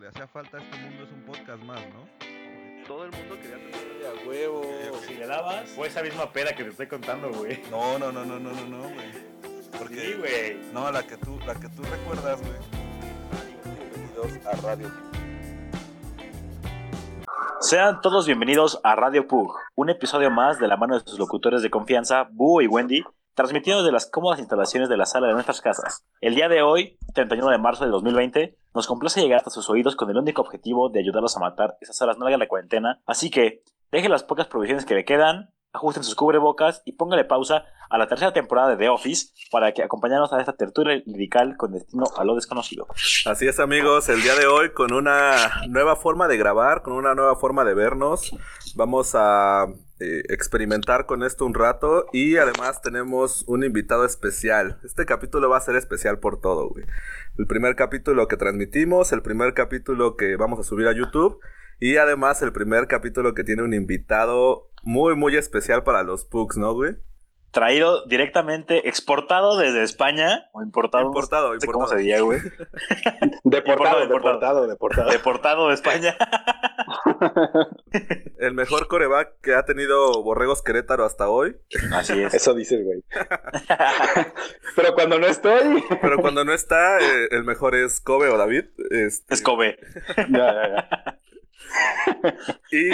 le hacía falta a este mundo es un podcast más, ¿no? Todo el mundo quería tener a huevo. Si le dabas, fue esa misma peda que te estoy contando, güey. No, no, no, no, no, no, no, güey. Porque, Sí, güey. no, la que tú, la que tú recuerdas, güey. Bienvenidos a Radio. Sean todos bienvenidos a Radio Pug, un episodio más de la mano de sus locutores de confianza, Búho y Wendy, transmitiendo desde las cómodas instalaciones de la sala de nuestras casas. El día de hoy, 31 de marzo de 2020, nos complace llegar hasta sus oídos con el único objetivo de ayudarlos a matar esas horas largas de la cuarentena, así que dejen las pocas provisiones que le quedan, ajusten sus cubrebocas y póngale pausa a la tercera temporada de The Office para que acompañarnos a esta tertulia lirical con destino a lo desconocido. Así es, amigos, el día de hoy con una nueva forma de grabar, con una nueva forma de vernos. Vamos a eh, experimentar con esto un rato y además tenemos un invitado especial. Este capítulo va a ser especial por todo, güey. El primer capítulo que transmitimos, el primer capítulo que vamos a subir a YouTube y además el primer capítulo que tiene un invitado muy, muy especial para los Pugs, ¿no, güey? Traído directamente, exportado desde España, o importado, Importado, no sé cómo importado. se diría, güey. Deportado, Importado, deportado, deportado. Deportado de España. El mejor coreback que ha tenido Borregos Querétaro hasta hoy. Así es. Eso dices, güey. Pero cuando no estoy. Pero cuando no está, eh, el mejor es Kobe o David. Este, Es Kobe. Ya, ya, ya. Y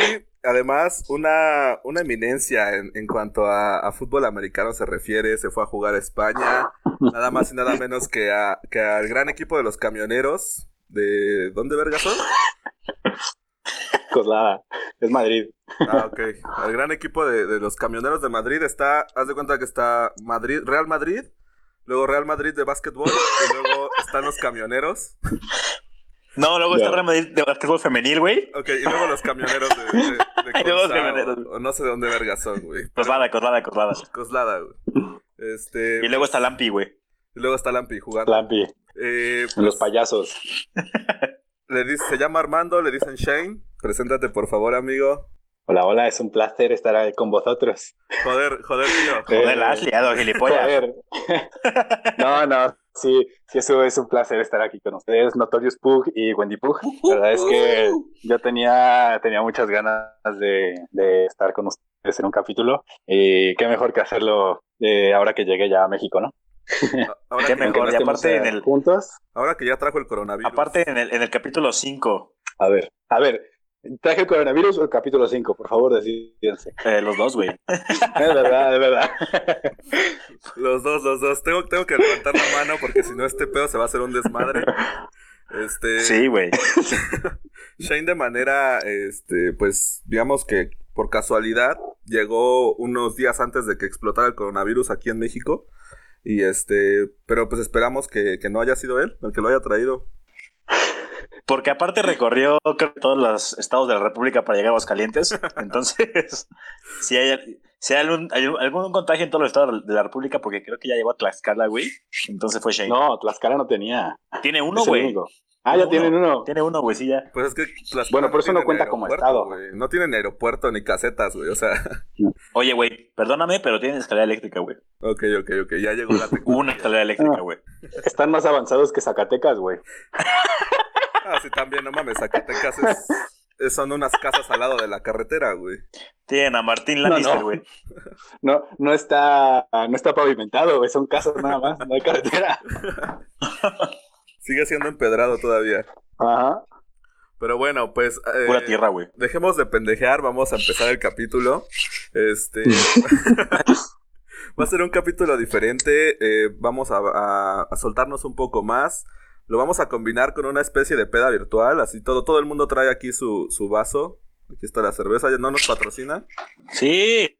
además, una, una eminencia en, en cuanto a, a fútbol americano se refiere. Se fue a jugar a España. Nada más y nada menos que, a, que al gran equipo de los camioneros. ¿De dónde verga son? Coslada. Es Madrid. Ah, ok. Al gran equipo de, de los camioneros de Madrid está. Haz de cuenta que está Madrid, Real Madrid. Luego Real Madrid de básquetbol. Y luego están los camioneros. No, luego está Real Madrid de básquetbol femenil, güey. Ok, y luego los camioneros de, de, de Y luego los Consa, camioneros. o- o no sé de dónde verga son, güey. Coslada, coslada, coslada. Coslada, güey. Este. Y luego está Lampi, güey. y luego está Lampi jugando. Lampi. Eh, Los pues, payasos. le dice, se llama Armando, le dicen Shane. Preséntate, por favor, amigo. Hola, hola. Es un placer estar ahí con vosotros. Joder, joder, tío. Eh, Joder, la has liado, gilipollas. Joder. No, no. Sí, sí, eso es un placer estar aquí con ustedes, Notorious Pug y Wendy Pug. La verdad es que yo tenía, tenía muchas ganas de, de estar con ustedes en un capítulo. Y qué mejor que hacerlo eh, ahora que llegué ya a México, ¿no? Ahora, Qué que, mejor, y aparte en el- Juntos. ahora que ya trajo el coronavirus. Aparte, en el, en el capítulo 5, A ver, a ver. ¿Traje el coronavirus o el capítulo 5? Por favor, decídense. eh, los dos, güey. Es verdad, es verdad. Los dos, los dos. Tengo, tengo que levantar la mano porque si no, este pedo se va a hacer un desmadre. Este. Sí, güey. Shane de manera, este, pues, digamos que por casualidad llegó unos días antes de que explotara el coronavirus aquí en México. Y este, pero pues esperamos que, que no haya sido él el que lo haya traído. Porque aparte recorrió creo todos los estados de la República para llegar a Aguascalientes. Entonces, si hay, si hay algún, hay algún contagio en todos los estados de la República, porque creo que ya llegó a Tlaxcala, güey. Entonces fue Shane. No, Tlaxcala no tenía. Tiene uno, Es güey. único. Ah, ya Uno. tienen uno. Tiene uno, güey, sí, ya. Pues es que Tlaxcala Bueno, por eso no tienen cuenta como aeropuerto, estado. güey. No tienen aeropuerto ni casetas, güey. O sea, Oye, güey, perdóname, pero tiene escalera eléctrica, güey. ok, ok, ok. Ya llegó la tecnología. Una escalera eléctrica, güey. Están más avanzados que Zacatecas, güey. Ah, sí, también, no mames. Zacatecas es, es- son unas casas al lado de la carretera, güey. Tienen a Martín No, Lannister, no. güey. No, no está, no está pavimentado, güey. Son casas nada más, no hay carretera. Sigue siendo empedrado todavía. Ajá. Pero bueno, pues. eh, Pura tierra, güey. Dejemos de pendejear, vamos a empezar el capítulo. Este. Va a ser un capítulo diferente. eh, vamos a, a- a soltarnos un poco más. Lo vamos a combinar con una especie de peda virtual. Así todo, todo el mundo trae aquí su, su vaso. Aquí está la cerveza, no nos patrocina. Sí.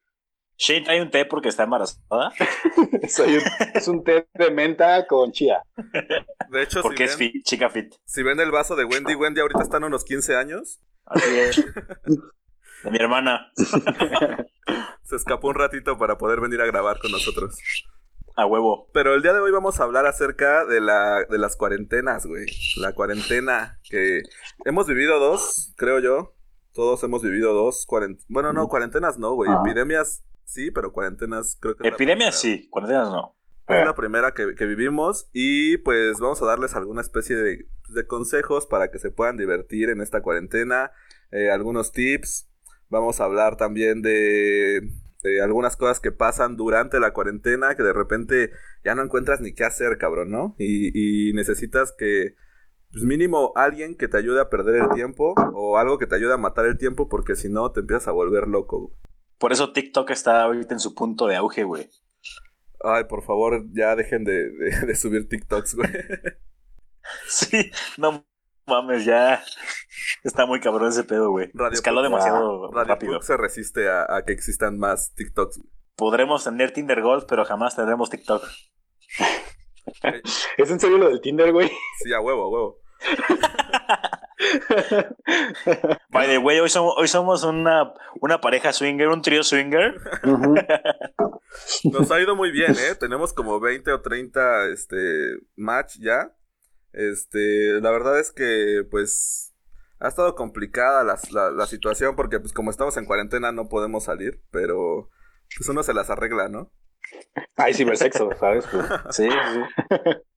Shane trae un té porque está embarazada. Soy un- es un té de menta con chía. De hecho, si Porque es ven, fit, chica fit. si ven el vaso de Wendy, Wendy ahorita está en unos 15 años. Así es. De mi hermana. Se escapó un ratito para poder venir a grabar con nosotros. A huevo. Pero el día de hoy vamos a hablar acerca de, la, de las cuarentenas, güey. La cuarentena que hemos vivido dos, creo yo. Todos hemos vivido dos cuarentenas. Bueno, no, cuarentenas no, güey. Epidemias sí, pero cuarentenas creo que... Epidemias sí, cuarentenas no. Es la primera que, que vivimos y pues vamos a darles alguna especie de, de consejos para que se puedan divertir en esta cuarentena, eh, algunos tips. Vamos a hablar también de, de algunas cosas que pasan durante la cuarentena que de repente ya no encuentras ni qué hacer, cabrón, ¿no? Y, y necesitas que, pues mínimo alguien que te ayude a perder el tiempo o algo que te ayude a matar el tiempo porque si no te empiezas a volver loco. güey. Por eso TikTok está ahorita en su punto de auge, güey. Ay, por favor, ya dejen de, de- de subir TikToks, güey. Sí, no mames, ya está muy cabrón ese pedo, güey. Radio Escaló demasiado Radio rápido. Pug se resiste a, a que existan más TikToks. güey. Podremos tener Tinder Gold, pero jamás tendremos TikTok. ¿Es en serio lo del Tinder, güey? Sí, a huevo, a huevo. By the way, hoy somos, hoy somos una, una pareja swinger, un trío swinger. Nos ha ido muy bien, ¿eh? Tenemos como 20 o 30 este, match ya. Este, la verdad es que, pues, ha estado complicada la, la, la situación porque, pues, como estamos en cuarentena no podemos salir, pero, pues, uno se las arregla, ¿no? Ay, cibersexo, ¿sabes? Pues, Sí, sí.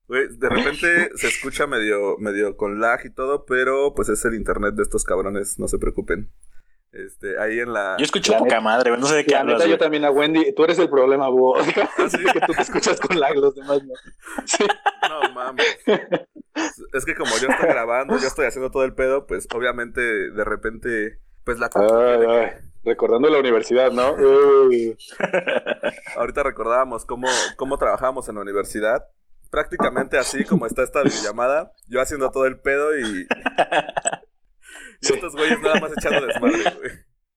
Güey, de repente se escucha medio, medio con lag y todo, pero, pues, es el internet de estos cabrones, no se preocupen. Este, ahí en la... Yo escucho La poca neta- madre. No sé de qué La hablas, neta, yo también a Wendy. Tú eres el problema, búho. ¿Ah, sí? que tú te escuchas con lag, los demás no. Sí. No mames. Es que como yo estoy grabando, yo estoy haciendo todo el pedo, pues obviamente de repente, pues la Ay, tiene ay. Recordando la universidad, ¿no? Ahorita recordábamos cómo, cómo trabajábamos en la universidad. Prácticamente así como está esta videollamada, yo haciendo todo el pedo y, y Sí. estos güeyes nada más echando desmadre, güey.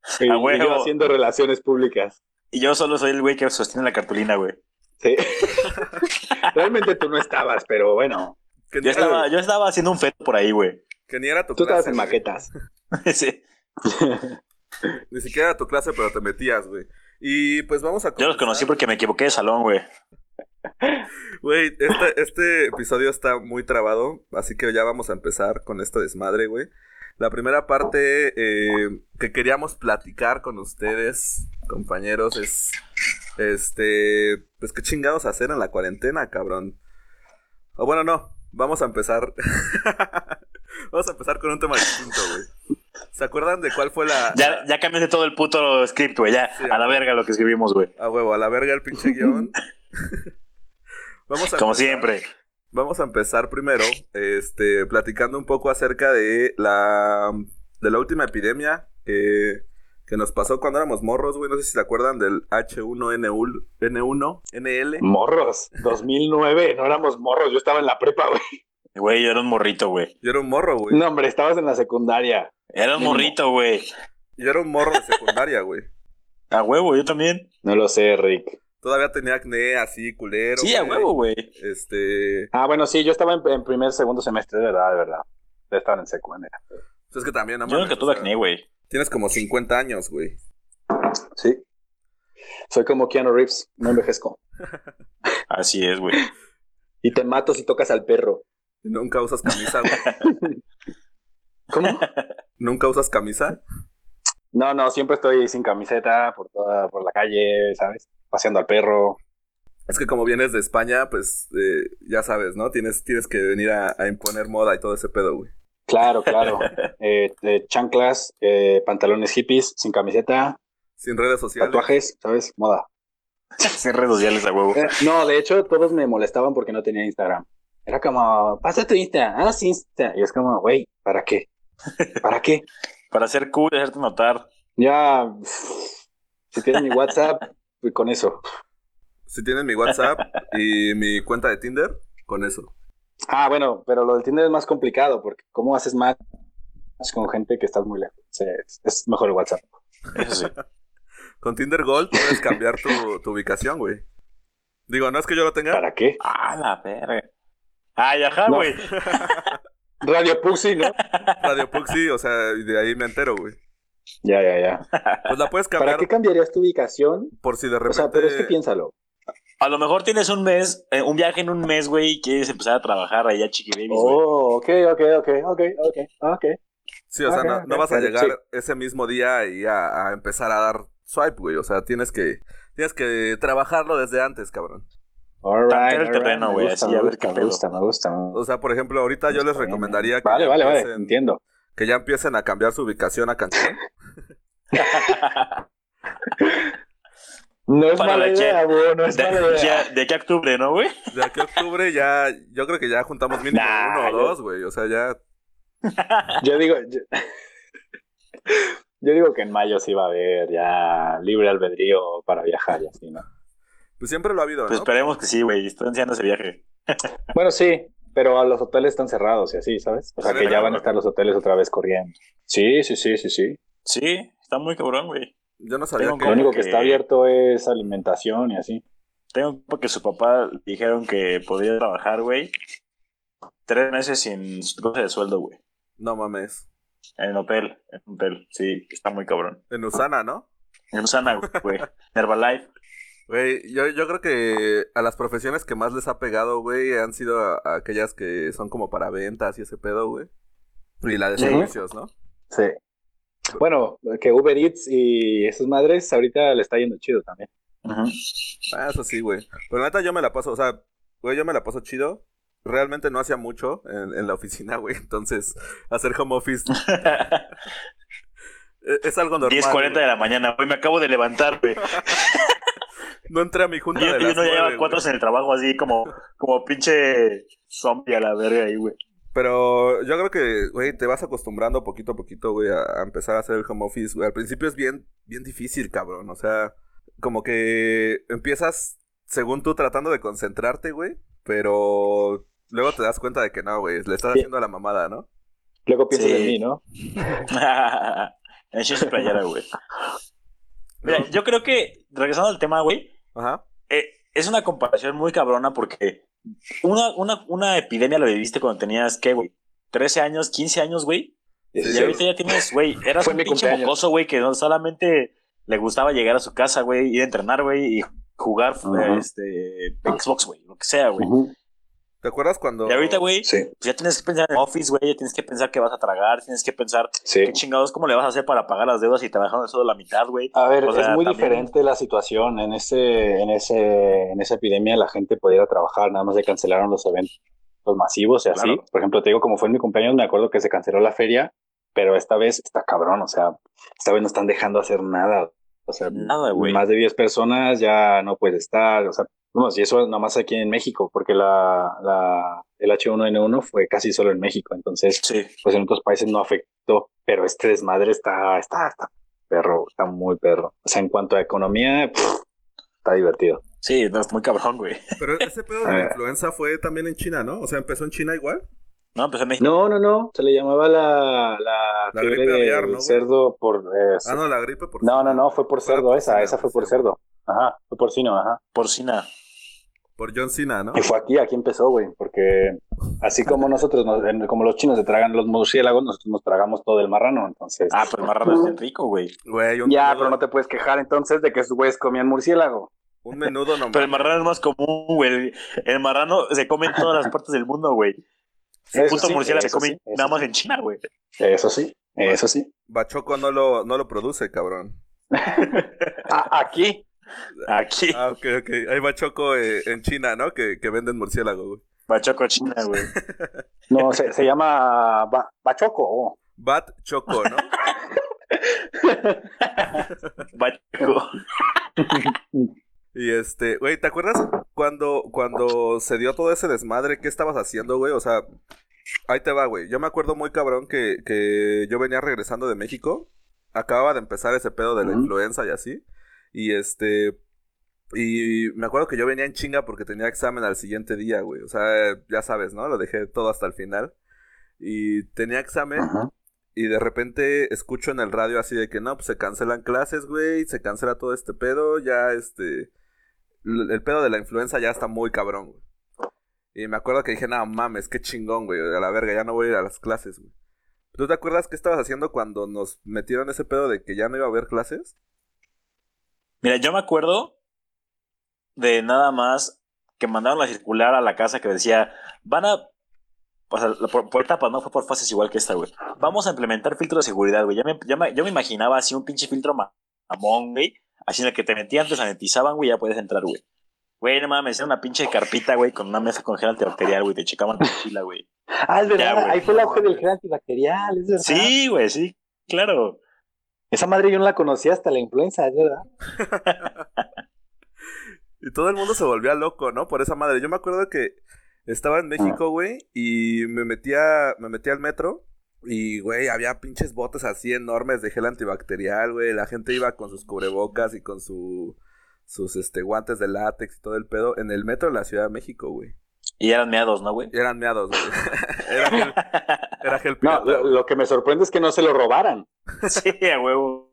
Sí, y yo haciendo relaciones públicas. Y yo solo soy el güey que sostiene la cartulina, güey. Sí. Realmente tú no estabas, pero bueno. Ni, Yo estaba, yo estaba haciendo un feto por ahí, güey. que ni era tu Tú estabas en güey. maquetas. Sí. Ni siquiera era tu clase, pero te metías, güey. Y pues vamos a Yo los comenzar. conocí porque me equivoqué de salón, güey. Güey, este, este episodio está muy trabado, así que ya vamos a empezar con esta desmadre, güey. La primera parte eh, que queríamos platicar con ustedes, compañeros, es, este, pues qué chingados hacer en la cuarentena, cabrón. O bueno, no, vamos a empezar, vamos a empezar con un tema distinto, güey. ¿Se acuerdan de cuál fue la... Ya, ya cambiaste todo el puto script, güey. Ya, Sí, a la verga lo que escribimos, güey. A huevo, a la verga el pinche guion. vamos a Como empezar- siempre. Vamos a empezar primero, este, platicando un poco acerca de la, de la última epidemia que, que nos pasó cuando éramos morros, güey. No sé si se acuerdan del H1N1, N1, NL. Morros. 2009. No éramos morros. Yo estaba en la prepa, güey. Güey, yo era un morrito, güey. Yo era un morro, güey. No, hombre, estabas en la secundaria. Era un morrito, güey. Yo era un morro de secundaria, güey. A huevo, yo también. No lo sé, Rick. Todavía tenía acné así, culero. Sí, a huevo, güey. Este, Ah, bueno, sí, yo estaba en, en primer, segundo semestre, de verdad, de verdad. Ya estaban en secundaria. pues es que también, Yo nunca tuve acné, güey. Tienes como 50 años, güey. Sí. Soy como Keanu Reeves, no envejezco. Así es, güey. Y te mato si tocas al perro. Y Nunca usas camisa, güey. ¿Cómo? Nunca usas camisa. No, no, siempre estoy sin camiseta por toda, por la calle, ¿sabes? Paseando al perro. Es que como vienes de España, pues eh, ya sabes, ¿no? Tienes, tienes que venir a, a imponer moda y todo ese pedo, güey. Claro, claro. Eh, eh, chanclas, eh, pantalones hippies, sin camiseta, Sin redes sociales. tatuajes, ¿sabes? Moda. Sin redes sociales, a huevo. Eh, no, de hecho, todos me molestaban porque no tenía Instagram. Era como, pasa tu Insta, ah, Insta. Y es como, güey, ¿para qué? ¿Para qué? Para ser cool y hacerte notar. Ya, si tienes mi WhatsApp, pues con eso. Si tienes mi WhatsApp y mi cuenta de Tinder, con eso. Ah, bueno, pero lo del Tinder es más complicado porque ¿cómo haces match con gente que estás muy lejos? Sí, es, es mejor el WhatsApp. Eso sí. Con Tinder Gold puedes cambiar tu, tu ubicación, güey. Digo, no es que yo lo tenga. ¿Para qué? Ah, la verga. Ay, ajá, No. güey. Radio Puxi, ¿no? Radio Puxi, o sea, y de ahí me entero, güey. Ya, ya, ya. Pues la puedes ¿Para cambiar qué cambiarías tu ubicación? por si de O repente. sea, pero es que piénsalo. A lo mejor tienes un mes, eh, un viaje en un mes, güey, y quieres empezar a trabajar allá, chiquibabies, güey. Oh, ok, ok, ok, ok, ok, ok. Sí, o sea, no, vas a sí. llegar ese mismo día y a, a empezar a dar swipe, güey. O sea, tienes que, tienes que trabajarlo desde antes, cabrón. All right, el right, terreno, me güey, gusta, así, me a ver gusta, qué me gusta, me gusta, me gusta. O sea, por ejemplo, ahorita yo les recomendaría que, Vale, vale, vale, empiecen- entiendo. Que ya empiecen a cambiar su ubicación a Cancún. No es Para mala la idea, güey, no es De, mala idea. ya- de aquí a octubre, ¿no, güey? De aquí a octubre ya, yo creo que ya juntamos mínimo Nah, uno o yo- dos, güey. O sea, ya Yo digo, yo, yo digo que en mayo sí va a haber ya libre albedrío para viajar y así, ¿no? Pues siempre lo ha habido, Pues ¿no? esperemos que sí, güey. Estoy ansiando ese viaje. Bueno, sí, pero los hoteles están cerrados y así, ¿sabes? O sea, que ya van a estar los hoteles otra vez corriendo. Sí, sí, sí, sí, sí. Sí, está muy cabrón, güey. Yo no sabía que... Lo único que que- está abierto es alimentación y así. Tengo porque su papá dijeron que podía trabajar, güey. Tres meses sin cosa de sueldo, güey. No mames. En hotel, en hotel. Sí, está muy cabrón. En Usana, ¿no? En Usana, güey. Herbalife. Güey, yo, yo creo que a las profesiones que más les ha pegado, güey, han sido a- a aquellas que son como para ventas y ese pedo, güey. Y la de Sí. servicios, ¿no? Sí. Bueno, que Uber Eats y esas madres ahorita le está yendo chido también. Ujú. Ah, eso sí, güey. Pero neta yo me la paso, o sea, güey, yo me la paso chido. Realmente no hacía mucho en, en la oficina, güey. Entonces, hacer home office e- es algo normal. 10.40 de la mañana, güey. Me acabo de levantar, güey. No entré a mi junta Yo, de yo las no llevaba nueve, cuatro güey. en el trabajo así como, como pinche zombie a la verga ahí, güey. Pero yo creo que, güey, te vas acostumbrando poquito a poquito, güey, a, a empezar a hacer el home office, güey. Al principio es bien, bien difícil, cabrón. O sea, como que empiezas, según tú, tratando de concentrarte, güey. Pero luego te das cuenta de que no, güey, le estás Sí. haciendo la mamada, ¿no? Luego piensas Sí. en mí, ¿no? en Shinsu Playera, güey. Mira, yo creo que, regresando al tema, güey, Ajá. eh, es una comparación muy cabrona porque una, una, una epidemia la viviste cuando tenías, ¿qué, güey? 13 años, 15 años, güey. Y Sí. ahorita ya tienes, güey, eras Fue un pinche cumpleaños. mocoso, güey, que no solamente le gustaba llegar a su casa, güey, ir a entrenar, güey, y jugar este Xbox, güey, lo que sea, güey. ¿Te acuerdas cuando... Y ahorita, güey, Sí, pues ya tienes que pensar en Office, güey, ya tienes que pensar que vas a tragar, tienes que pensar sí. qué chingados, cómo le vas a hacer para pagar las deudas y te bajaron solo la mitad, güey. A ver, O sea, es muy también- diferente la situación. En ese, en ese, en esa epidemia la gente podía ir a trabajar, nada más se cancelaron los eventos masivos y así. Claro. Por ejemplo, te digo, como fue en mi cumpleaños, me acuerdo que se canceló la feria, pero esta vez está cabrón, o sea, esta vez no están dejando hacer nada. O sea, Nada, güey. más de 10 personas ya no puede estar, o sea, vamos, y eso nomás aquí en México, porque la, la, el H1N1 fue casi solo en México, entonces Sí. pues en otros países no afectó, pero este desmadre está, está, está perro, está muy perro. O sea, en cuanto a economía, pff, está divertido. Sí, no, es muy cabrón, güey. Pero ese pedo de la influenza fue también en China, ¿no? O sea, empezó en China igual. No, empezó en México. No, no, no, se le llamaba la, la, gripe del aviar, ¿no, güey? cerdo por... eh, Ah, no, la gripe por no, no, no, fue por cerdo esa, porcina, esa fue por cerdo. cerdo. Ajá, fue porcino, ajá. Porcina. Por John Cena, ¿no? Y fue aquí, aquí empezó, güey, porque así como nosotros, nos- como los chinos se tragan los murciélagos, nosotros nos tragamos todo el marrano, entonces... Ah, pero el marrano es bien rico, güey. Güey, un ya, menudo, pero no te puedes quejar entonces de que sus güeyes comían murciélago. un menudo nomás. Pero el marrano es más común, güey. El- El marrano se come en todas las partes del mundo, güey. El puto sí, murciélago se come sí, nada más sí. en China, güey. Eso sí, eso sí. Bachoco no lo, no lo produce, cabrón. Ah, aquí. Aquí, Ah, ok, ok. Hay Bachoco eh, en China, ¿no? Que, que venden murciélago, güey. Bachoco China, güey. No, se, se llama ba- Bachoco. Bat Choco, ¿no? Bachoco. Y este, güey, ¿te acuerdas cuando, cuando se dio todo ese desmadre? ¿Qué estabas haciendo, güey? O sea, ahí te va, güey. Yo me acuerdo muy cabrón que, que yo venía regresando de México. Acababa de empezar ese pedo de la influenza y así. Y este. Y me acuerdo que yo venía en chinga porque tenía examen al siguiente día, güey. O sea, ya sabes, ¿no? Lo dejé todo hasta el final. Y tenía examen. Ajá. Y de repente escucho en el radio así de que no, pues se cancelan clases, güey, se cancela todo este pedo, ya este... El pedo de la influenza ya está muy cabrón, güey. Y me acuerdo que dije, no mames, qué chingón, güey, a la verga, ya no voy a ir a las clases, güey. ¿Tú te acuerdas qué estabas haciendo cuando nos metieron ese pedo de que ya no iba a haber clases? Mira, yo me acuerdo de nada más que mandaron la circular a la casa que decía, van a... O sea, la- por, por etapas, no fue por fases igual que esta, güey. Vamos a implementar filtro de seguridad, güey. Ya me, ya me- yo me imaginaba así un pinche filtro ma- mamón, güey. Así en el que te metían, te sanitizaban, güey, ya puedes entrar, güey. Güey, no mames, era una pinche carpita, güey, con una mesa con gel antibacterial, güey. Te checaban tu mochila, güey. Ah, es verdad, Ya, ahí fue el auge del gel antibacterial, es verdad. Sí, güey, sí, claro. Esa madre yo no la conocía hasta la influenza, es verdad. Y todo el mundo se volvía loco, ¿no? Por esa madre. Yo me acuerdo que estaba en México, güey, y me metía, me metía al metro. Y, güey, había pinches botes así enormes de gel antibacterial, güey. La gente iba con sus cubrebocas y con su, sus este, guantes de látex y todo el pedo en el metro de la Ciudad de México, güey. Y eran meados, ¿no, güey? Y eran meados, güey. era gel, era gel No, pirata, lo, que me sorprende es que no se lo robaran. sí, a huevo.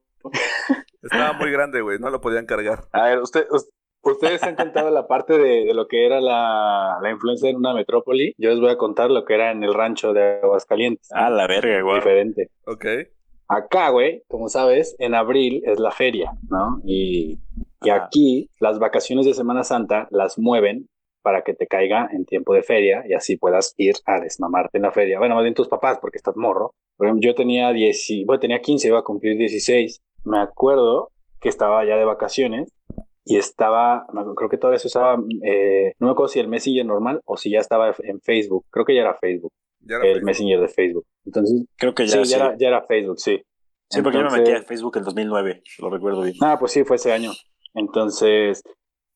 Estaba muy grande, güey. No lo podían cargar. A ver, usted, us- ustedes han contado la parte de, de lo que era la, la influenza en una metrópoli. Yo les voy a contar lo que era en el rancho de Aguascalientes. A la verga, güey. Diferente. Ok. Acá, güey, como sabes, en abril es la feria, ¿no? Y, y aquí las vacaciones de Semana Santa las mueven para que te caiga en tiempo de feria y así puedas ir a desmamarte en la feria. Bueno, más bien tus papás, porque estás morro. Por ejemplo, yo tenía 10, y- bueno, tenía 15, iba a cumplir 16. Me acuerdo que estaba ya de vacaciones y estaba, creo que todavía se usaba, eh, no me acuerdo si el Messenger normal o si ya estaba en Facebook. Creo que ya era Facebook, Ya era el Facebook. Messenger de Facebook. Entonces, Creo que sí, ya. Era, ya era Facebook, sí. Sí, porque yo me Entonces- metí a Facebook en 2009, lo recuerdo bien. Ah, pues sí, fue ese año. Entonces,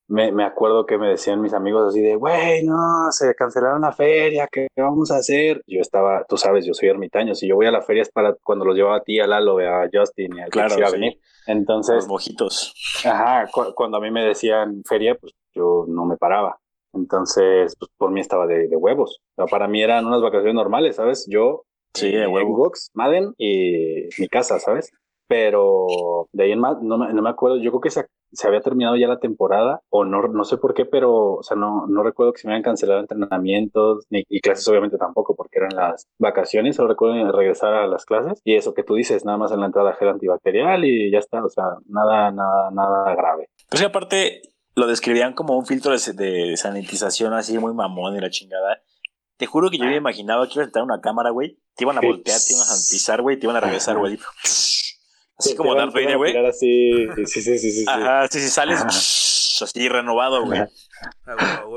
me, me acuerdo que me decían mis amigos así de, güey, no, se cancelaron la feria, ¿qué vamos a hacer? Yo estaba, tú sabes, yo soy ermitaño, si yo voy a la feria es para cuando los llevaba a ti, a Lalo, a Justin y a Claro, quisiera sí. venir. Los Entonces, mojitos. ajá, cu- cuando a mí me decían feria, pues yo no me paraba. Entonces, pues por mí estaba de, de huevos. O sea, para mí eran unas vacaciones normales, ¿sabes? Yo Sí, de eh, huevo. Xbox, Madden y mi casa, ¿sabes? Pero de ahí en más, no, me- no me acuerdo, yo creo que se, se había terminado ya la temporada, o no, no sé por qué, pero, o sea, no, no recuerdo que se me habían cancelado entrenamientos, ni y clases obviamente tampoco, porque eran las vacaciones, solo recuerdo regresar a las clases, y eso que tú dices, nada más en la entrada gel antibacterial y ya está, o sea, nada, nada, nada grave. Pues que aparte lo describían como un filtro de, de sanitización así muy mamón y la chingada. Te juro que yo me imaginaba que iba a entrar una cámara, güey. Te iban a voltear, te iban a pisar, güey, te iban a regresar, güey. Así como Darth Vader, güey. Así, sí, sí, sí, sí, sí. Ajá, sí, sí, sales Ajá. así renovado, güey.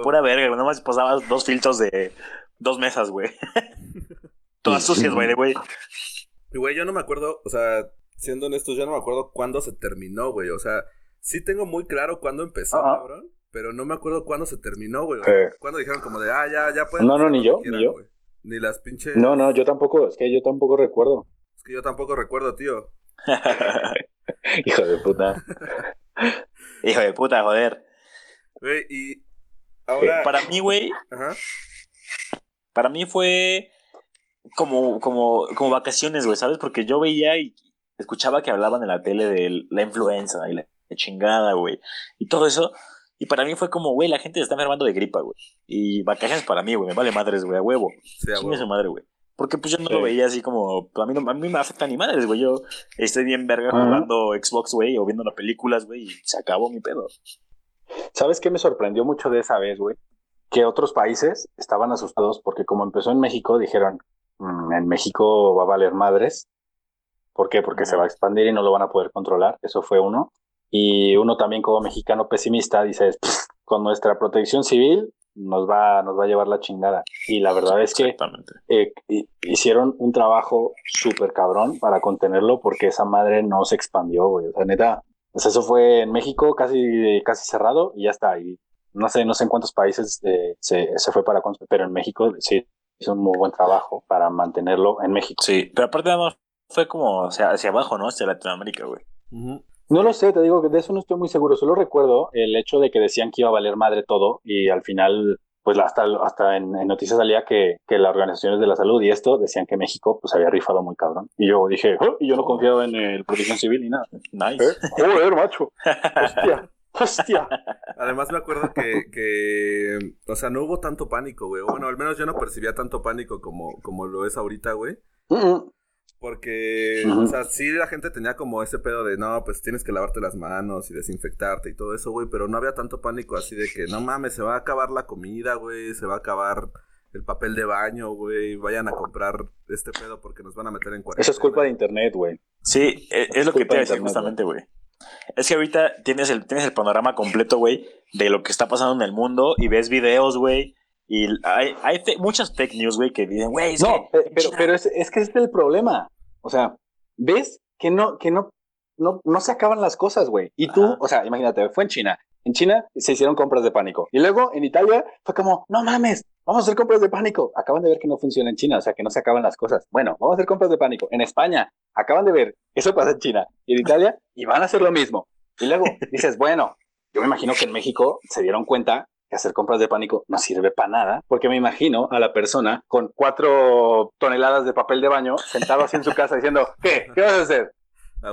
Pura verga, güey. Nomás pasabas dos filtros de dos mesas, güey. Todas sucias, güey, de güey. Y, güey, yo no me acuerdo, o sea, siendo honestos, yo no me acuerdo cuándo se terminó, güey. O sea, sí tengo muy claro cuándo empezó, cabrón. Pero no me acuerdo cuándo se terminó, güey. Sí. Cuándo dijeron como de, ah, ya, ya pueden. No, no, ni yo, ni yo. güey. Ni las pinches. No, no, yo tampoco, es que yo tampoco recuerdo. Es que yo tampoco recuerdo, tío. Hijo de puta. Hijo de puta, joder. Güey, y. Ahora. Para mí, güey, Ajá. para mí fue como, como, como vacaciones, güey, ¿sabes? Porque yo veía y escuchaba que hablaban en la tele de la influenza y la, chingada, güey. Y todo eso. Y para mí fue como, güey, la gente se está enfermando de gripa, güey. Y vacaciones para mí, güey, me vale madres, güey, a huevo. Sí, a Chingue huevo. su madre, güey. Porque pues yo no Sí. lo veía así como, a mí, no, a mí me afecta ni madres, güey. Yo estoy bien verga Ajá. jugando Xbox, güey, o viendo las películas, güey, y se acabó mi pedo. ¿Sabes qué me sorprendió mucho de esa vez, güey? Que otros países estaban asustados porque como empezó en México, dijeron, "Mm, en México va a valer madres. ¿Por qué? Porque se va a expandir y no lo van a poder controlar. Eso fue uno. Y uno también como mexicano pesimista dice, "Pff, con nuestra protección civil nos va, nos va a llevar la chingada. Y la verdad es que eh, hi- hicieron un trabajo súper cabrón para contenerlo porque esa madre no se expandió, güey. O sea, neta, sea, eso fue en México casi, casi cerrado y ya está. Y no sé, no sé en cuántos países eh, se, se fue para, pero en México sí hizo un muy buen trabajo para mantenerlo en México. Sí, pero aparte nada más fue como hacia, hacia abajo, ¿no? Hacia Latinoamérica, güey. Ujú. No lo sé, te digo que de eso no estoy muy seguro. Solo recuerdo el hecho de que decían que iba a valer madre todo y al final, pues hasta, hasta en, en noticias salía que, que las organizaciones de la salud y esto decían que México pues había rifado muy cabrón. Y yo dije, "Oh", y yo no confiaba en el protección civil ni nada. Nice. ¿Eh? Joder, macho. Hostia, hostia. Además me acuerdo que, que, o sea, no hubo tanto pánico, güey. Bueno, al menos yo no percibía tanto pánico como, como lo es ahorita, güey. Mm, Porque, Ujú. o sea, sí la gente tenía como ese pedo de, no, pues tienes que lavarte las manos y desinfectarte y todo eso, güey. Pero no había tanto pánico así de que, no mames, se va a acabar la comida, güey. Se va a acabar el papel de baño, güey. Vayan a comprar este pedo porque nos van a meter en cuarentena. Eso es culpa de internet, güey. Sí, e- es lo que te iba a de decir internet, justamente, güey. Es que ahorita tienes el, tienes el panorama completo, güey, de lo que está pasando en el mundo y ves videos, güey. Y hay, hay muchas fake news, güey, que dicen, güey, No, que pe- pero, pero es, es que es el problema. O sea, ves que no, que no, no, no se acaban las cosas, güey. Y tú, Ajá. o sea, imagínate, fue en China. En China se hicieron compras de pánico. Y luego en Italia fue como, no mames, vamos a hacer compras de pánico. Acaban de ver que no funciona en China, o sea, que no se acaban las cosas. Bueno, vamos a hacer compras de pánico. En España, acaban de ver eso pasa en China y en Italia y van a hacer lo mismo. Y luego dices, bueno, yo me imagino que en México se dieron cuenta que hacer compras de pánico no sirve para nada, porque me imagino a la persona con cuatro toneladas de papel de baño sentado así en su casa diciendo, ¿qué? ¿Qué vas a hacer?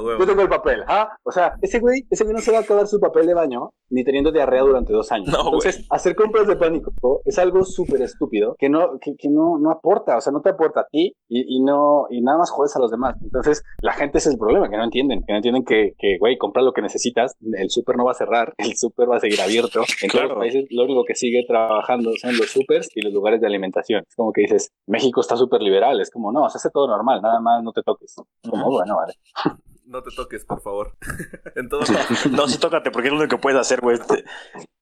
Yo tengo el papel, ¿ah? O sea, ese güey, ese güey no se va a acabar su papel de baño ni teniendo diarrea durante dos años. No, güey. Entonces, hacer compras de pánico es algo súper estúpido que no, que, que no, no aporta, o sea, no te aporta a ti y, y no, y nada más jodes a los demás. Entonces, la gente ese es el problema, que no entienden, que no entienden que, que güey, compra lo que necesitas, el súper no va a cerrar, el súper va a seguir abierto. En todos Claro. los países, lo único que sigue trabajando son los supers y los lugares de alimentación. Es como que dices, México está súper liberal, es como, no, se hace todo normal, nada más no te toques. Como, bueno, vale. No te toques, por favor. en todo caso. No, sí, tócate, porque es lo único que puedes hacer, güey. Este-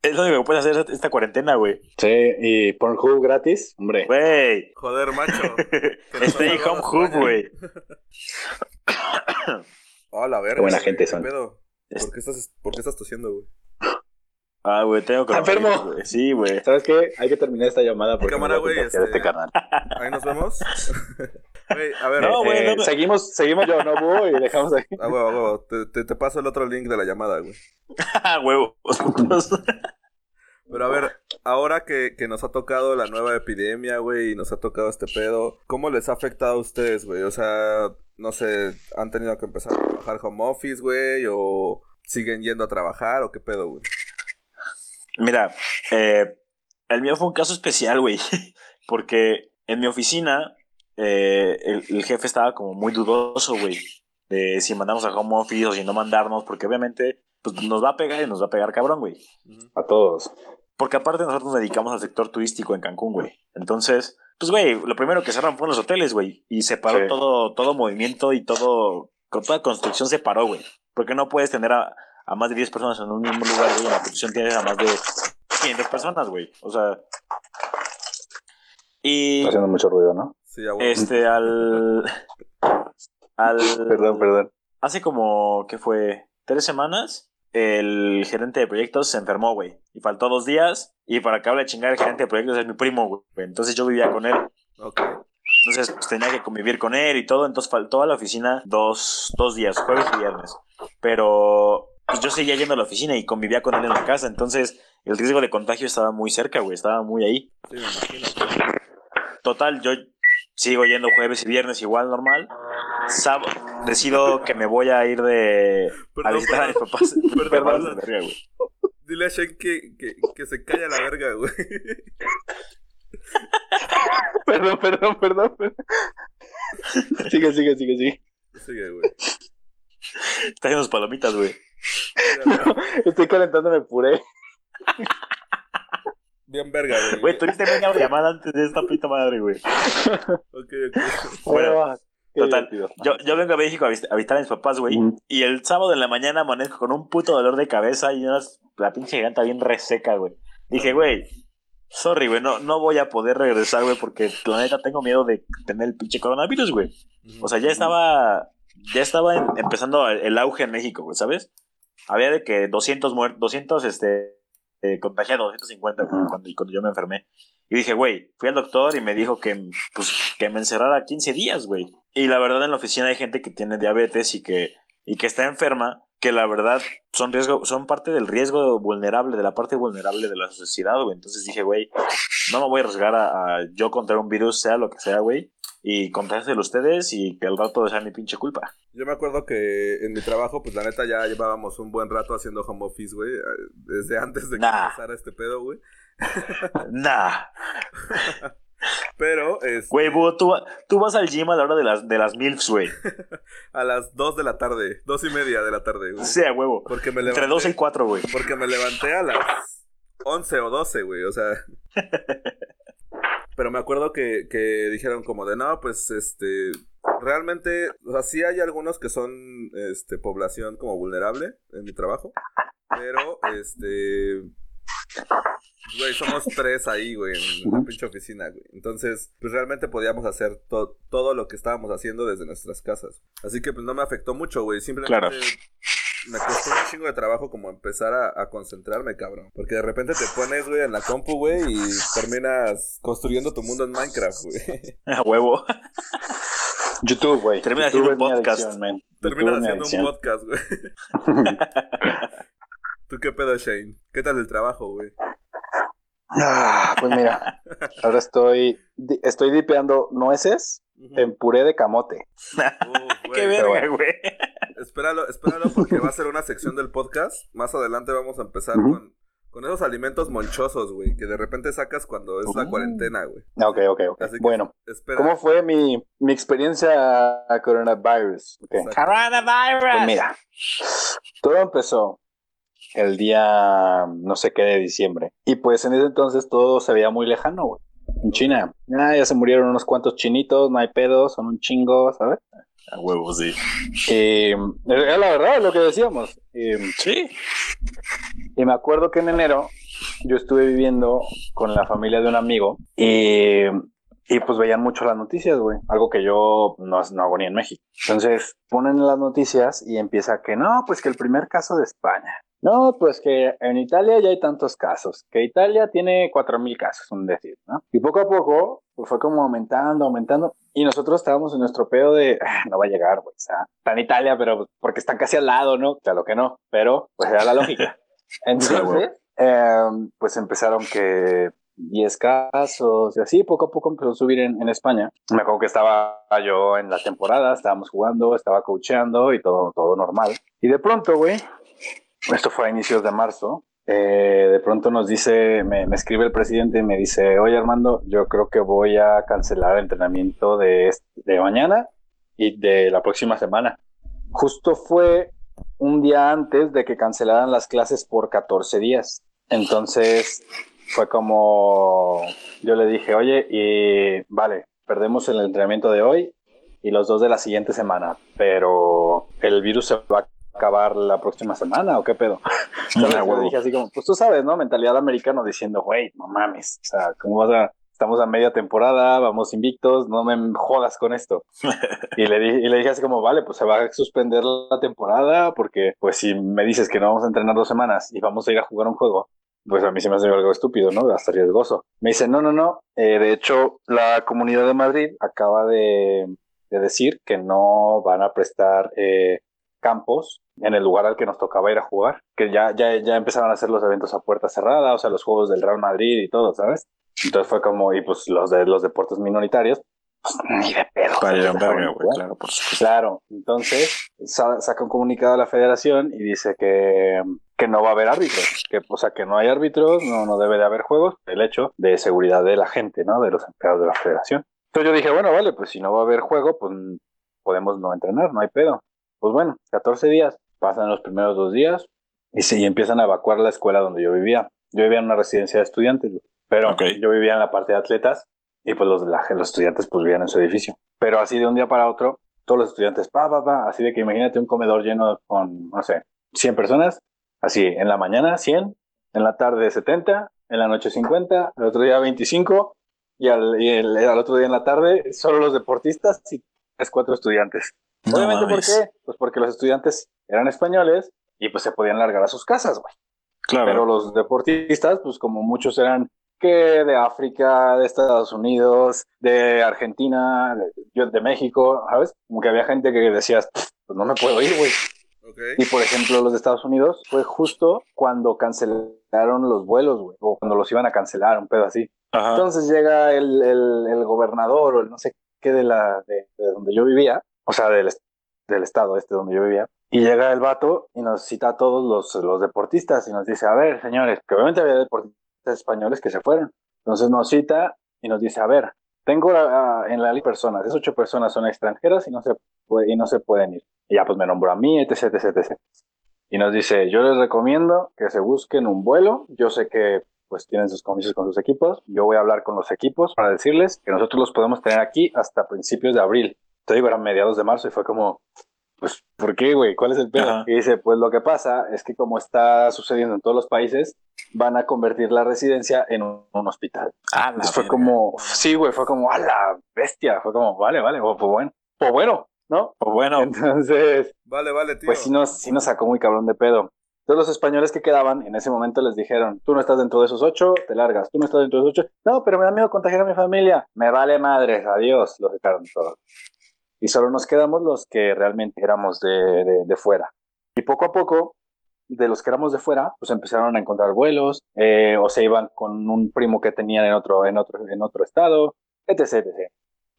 Es lo único que puedes hacer esta cuarentena, güey. Sí, y Pornhub gratis, hombre. Güey. Joder, macho. Stay home hub, güey. Oh, la verga. Qué buena güey, gente ¿qué son. pedo? ¿Por qué estás, por qué estás tosiendo, güey? Ah, güey, tengo que. ¿Enfermo? güey. Sí, güey. ¿Sabes qué? Hay que terminar esta llamada porque Cámara, voy a güey, este- este. Ahí nos vemos. A ver. No, güey, Eh, no, no. seguimos, seguimos yo, no Búho, y dejamos ahí. A huevo, a huevo. Te, te, te paso el otro link de la llamada, güey. Ah, huevo. Pero a ver, ahora que, que nos ha tocado la nueva epidemia, güey, y nos ha tocado este pedo, ¿cómo les ha afectado a ustedes, güey? O sea, no sé, ¿han tenido que empezar a trabajar home office, güey? ¿O siguen yendo a trabajar? ¿O qué pedo, güey? Mira, eh, el mío fue un caso especial, güey. Porque en mi oficina, eh, el, el jefe estaba como muy dudoso, güey. De si mandamos a home office o si no mandarnos, porque obviamente pues, nos va a pegar y nos va a pegar cabrón, güey. A todos. Porque aparte nosotros nos dedicamos al sector turístico en Cancún, güey. Entonces, pues, güey, lo primero que cerraron fueron los hoteles, güey. Y se paró Sí. todo, todo movimiento y todo, toda construcción se paró, güey. Porque no puedes tener a, a más de 10 personas en un mismo lugar, güey. En la construcción tienes a más de 500 personas, güey. O sea... Y Está haciendo mucho ruido, ¿no? Sí, este, al... Al... Perdón, perdón. Hace como, ¿qué fue? ¿Tres semanas? El gerente de proyectos se enfermó, güey. Y faltó dos días. Y para que hable de chingar, el gerente de proyectos es mi primo, güey. Entonces yo vivía con él. Ok. Entonces pues, tenía que convivir con él y todo. Entonces faltó a la oficina dos, dos días, jueves y viernes. Pero pues, yo seguía yendo a la oficina y convivía con él en la casa. Entonces el riesgo de contagio estaba muy cerca, güey. Estaba muy ahí. Sí, me imagino. Total, yo sigo yendo jueves y viernes igual, normal. Sábado, decido que me voy a ir de... a Perdón, visitar a mis perdón. papás. Perdón, Perdón, perdón. Dile a Shane que, que, que se calla la verga, güey. Perdón, perdón, perdón. perdón. Sigue, sigue, sigue, sigue. Sigue, güey. Está haciendo sus palomitas, güey. Estoy calentándome puré. Bien verga, güey. Güey, tuviste media llamada antes de esta puta madre, güey. Ok, ok. Bueno, total. divertido. Yo, yo vengo a México a vis- a visitar a mis papás, güey. Ujú. Y el sábado en la mañana amanezco con un puto dolor de cabeza y unas, la pinche garganta bien reseca, güey. Dije, güey, sorry, güey, no, no voy a poder regresar, güey, porque la neta tengo miedo de tener el pinche coronavirus, güey. O sea, ya estaba, ya estaba en- empezando el, el auge en México, güey, ¿sabes? Había de que 200 muertos, 200, este, eh, contagiados, 250 güey, cuando, cuando yo me enfermé. Y dije, güey, fui al doctor y me dijo que, pues, que me encerrara 15 días, güey. Y la verdad en la oficina hay gente que tiene diabetes y que, y que está enferma, que la verdad son riesgo, son parte del riesgo vulnerable, de la parte vulnerable de la sociedad, güey. Entonces dije, güey, no me voy a arriesgar a, a yo contraer un virus, sea lo que sea, güey, y contárselo a ustedes y que al rato sea mi pinche culpa. Yo me acuerdo que en mi trabajo, pues la neta ya llevábamos un buen rato haciendo home office, güey. Desde antes de que Nah. empezara este pedo, güey. Nah, Pero, es güey, búho, tú, tú vas al gym a la hora de las, de las MILFs, güey. a las 2 de la tarde, dos y media de la tarde, güey. Sea huevo. Porque me Entre levanté, 12 y 4, güey. porque me levanté a las 11 o 12, güey, o sea. Pero me acuerdo que, que dijeron como de, no, pues, este, realmente, o sea, sí hay algunos que son este, población como vulnerable en mi trabajo, pero este. Güey, somos tres ahí, güey, en la pinche oficina, güey. Entonces, pues realmente podíamos hacer to- todo lo que estábamos haciendo desde nuestras casas. Así que, pues no me afectó mucho, güey. Simplemente Claro. Me costó un chingo de trabajo como empezar a, a concentrarme, cabrón. Porque de repente te pones, güey, en la compu, güey, y terminas construyendo tu mundo en Minecraft, güey. A huevo. YouTube, güey. Termina YouTube haciendo un podcast. adicción, man. Terminas haciendo un podcast, güey. ¿Tú qué pedo, Shane? ¿Qué tal el trabajo, güey? Ah, pues mira, ahora estoy, estoy dipeando nueces Ujú. en puré de camote. Qué verga, güey. Espéralo, espéralo porque va a ser una sección del podcast. Más adelante vamos a empezar con, con esos alimentos monchosos, güey, que de repente sacas cuando es la Oh. cuarentena, güey. Ok, ok, ok. Así que Bueno, espera. ¿cómo fue mi, mi experiencia a coronavirus? Coronavirus. Pues mira, todo empezó el día no sé qué de diciembre. Y pues en ese entonces todo se veía muy lejano, güey. En China. Ah, ya se murieron unos cuantos chinitos, no hay pedos, son un chingo, ¿sabes? A huevo, sí. Era la verdad lo que decíamos. Y, Sí. y me acuerdo que en enero yo estuve viviendo con la familia de un amigo y, y pues veían mucho las noticias, güey. Algo que yo no, no hago ni en México. Entonces ponen las noticias y empieza que no, pues que el primer caso de España. No, pues que en Italia ya hay tantos casos, que Italia tiene 4.000 casos, un decir, ¿no? Y poco a poco pues fue como aumentando, aumentando. Y nosotros estábamos en nuestro pedo de, "Ah, no va a llegar, güey. O sea, está en Italia, pero porque están casi al lado, ¿no? Claro que no, pero pues era la lógica. Entonces, em, pues empezaron que 10 casos y así, poco a poco empezó a subir en, en España. Me acuerdo que estaba yo en la temporada, estábamos jugando, estaba coacheando y todo, todo normal. Y de pronto, güey, esto fue a inicios de marzo, eh, de pronto nos dice, me, escribe el presidente y me dice, oye Armando, yo creo que voy a cancelar el entrenamiento de, de mañana y de la próxima semana. Justo fue un día antes de que cancelaran las clases por 14 días. Entonces fue como, yo le dije, oye, y vale, perdemos el entrenamiento de hoy y los dos de la siguiente semana, pero el virus se va a acabar la próxima semana o qué pedo. Entonces, Ah, yo dije así como, pues tú sabes, ¿no? Mentalidad americano diciendo, güey, no mames, o sea, ¿cómo vas a...? Estamos a media temporada, vamos invictos, no me jodas con esto. y, le dije, y le dije así como, vale, pues se va a suspender la temporada porque, pues si me dices que no vamos a entrenar dos semanas y vamos a ir a jugar un juego, pues a mí se me hace algo estúpido, ¿no? Hasta riesgoso. Me dice, no, no, no. Eh, de hecho, la Comunidad de Madrid acaba de, de decir que no van a prestar eh, campos en el lugar al que nos tocaba ir a jugar. Que ya, ya, ya empezaron a hacer los eventos a puerta cerrada, o sea, los juegos del Real Madrid y todo, ¿sabes? Entonces fue como, y pues los de los deportes minoritarios, pues ni de pedo. ¿sabes? verga, güey. Claro, por supuesto. Claro, entonces sa- saca un comunicado a la federación y dice que, que no va a haber árbitros, que, o sea, que no hay árbitros, no, no debe de haber juegos, el hecho de seguridad de la gente, ¿no? De los empleados de la federación. Entonces yo dije, bueno, vale, pues si no va a haber juego, pues podemos no entrenar, no hay pedo. Pues bueno, 14 días, pasan los primeros dos días y sí, y empiezan a evacuar la escuela donde yo vivía. Yo vivía en una residencia de estudiantes, pero Ok. yo vivía en la parte de atletas y pues los, la- los estudiantes pues vivían en su edificio. Pero así de un día para otro, todos los estudiantes, pa, pa, pa, así de que imagínate un comedor lleno con, no sé, 100 personas, así, en la mañana 100, en la tarde 70, en la noche 50, el otro día 25 y al, y el, al otro día en la tarde solo los deportistas y tres, cuatro estudiantes. No Obviamente, ¿por qué? Pues porque los estudiantes eran españoles y pues se podían largar a sus casas, güey. Claro. Pero los deportistas, pues como muchos eran que de África, de Estados Unidos, de Argentina, de, yo de México, ¿sabes? Como que había gente que decías, "Pff, pues no me puedo ir, güey. Ok. Y por ejemplo, los de Estados Unidos fue justo cuando cancelaron los vuelos, güey, o cuando los iban a cancelar, un pedo así. Ajá. Entonces llega el, el, el gobernador o el no sé qué de, la, de, de donde yo vivía, o sea, del, del estado este donde yo vivía, y llega el vato y nos cita a todos los, los deportistas y nos dice, a ver, señores, que obviamente había deportistas españoles que se fueron. Entonces nos cita y nos dice, a ver, tengo ah, en la lista personas, esas ocho personas son extranjeras y no se, puede- y no se pueden ir. Y ya pues me nombró a mí, etc, etc, etc. Y nos dice, yo les recomiendo que se busquen un vuelo. Yo sé que pues tienen sus compromisos con sus equipos. Yo voy a hablar con los equipos para decirles que nosotros los podemos tener aquí hasta principios de abril. Te digo, eran mediados de marzo y fue como, pues, ¿por qué, güey? ¿Cuál es el pedo? Ajá. Y dice, pues lo que pasa es que como está sucediendo en todos los países, van a convertir la residencia en un, un hospital. Ah, Entonces fue como, sí, güey, fue como, a la bestia. Fue como, vale, vale, pues bueno, pues bueno, ¿no? Pues bueno, Entonces, Vale, vale, tío. pues sí nos, sí nos sacó muy cabrón de pedo. Entonces los españoles que quedaban en ese momento les dijeron, tú no estás dentro de esos ocho, te largas, tú no estás dentro de esos ocho. No, pero me da miedo contagiar a mi familia. Me vale madres, adiós. Los echaron todos. Y solo nos quedamos los que realmente éramos de, de, fuera. Y poco a poco, de los que éramos de fuera, pues empezaron a encontrar vuelos, eh, o se iban con un primo que tenían en otro, en otro, en otro estado, etc, etc.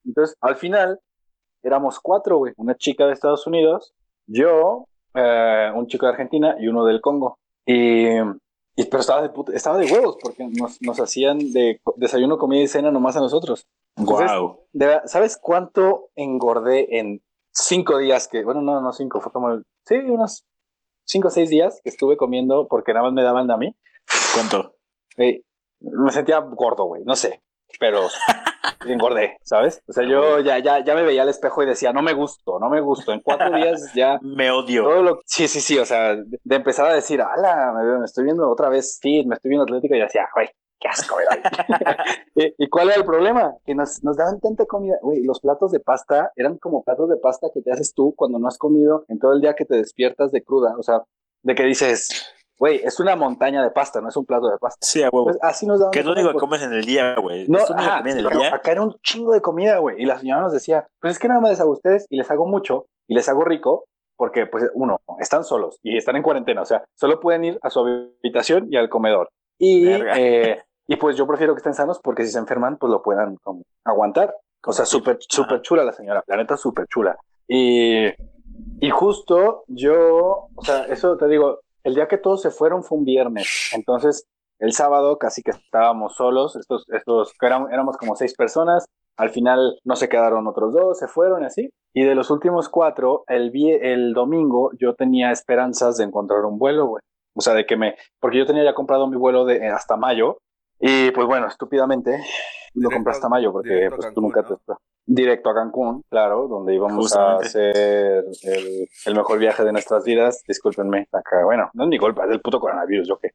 Entonces, al final, éramos cuatro, güey. Una chica de Estados Unidos, yo, eh, un chico de Argentina y uno del Congo. Y, y- pero estaba de, puta- estaba de huevos porque nos, nos hacían de desayuno, comida y cena nomás a nosotros. Entonces, wow. de verdad, ¿Sabes cuánto engordé en cinco días que, bueno, no, no cinco, fue como, sí, unos cinco o seis días que estuve comiendo porque nada más me daban a mí? ¿Cuánto? Eh, me sentía gordo, güey, no sé, pero engordé, ¿sabes? O sea, yo ya, ya, ya me veía al espejo y decía, no me gusto, no me gusto. En cuatro días ya Me odio. todo lo, sí, sí, sí, o sea, de, empezar a decir, ala, me, estoy viendo otra vez fit, me estoy viendo atlético, y yo decía, güey, qué asco, güey. ¿Y, y cuál era el problema? Que nos, nos daban tanta comida, güey, los platos de pasta eran como platos de pasta que te haces tú cuando no has comido en todo el día que te despiertas de cruda, o sea, de que dices, güey, es una montaña de pasta, no es un plato de pasta. Sí, a huevo. Pues así nos. ¿Qué es lo único que comer, comes en el día, güey? no, ¿Es lo único que ajá, en el día? acá era un chingo de comida, güey. Y la señora nos decía, pues es que nada más les hago a ustedes y les hago mucho y les hago rico porque, pues, uno, están solos y están en cuarentena. O sea, solo pueden ir a su habitación y al comedor. Y, eh, y pues yo prefiero que estén sanos porque si se enferman, pues lo puedan como, aguantar. O sea, súper, súper chula la señora. La neta, súper chula. Y, y justo yo, o sea, eso te digo, el día que todos se fueron fue un viernes. Entonces, el sábado casi que estábamos solos, estos, estos, eran- éramos como seis personas, al final no se quedaron otros dos, se fueron y así. Y de los últimos cuatro, el, el domingo yo tenía esperanzas de encontrar un vuelo, güey. O sea, de que me, porque yo tenía ya comprado mi vuelo de hasta mayo. Y pues bueno, estúpidamente lo Directo compré hasta mayo porque pues, tú Cancún, nunca ¿no? te. Directo a Cancún, claro, donde íbamos Justamente. a hacer el, el mejor viaje de nuestras vidas. Discúlpenme, acá, bueno, no es mi culpa, es del puto coronavirus, yo qué.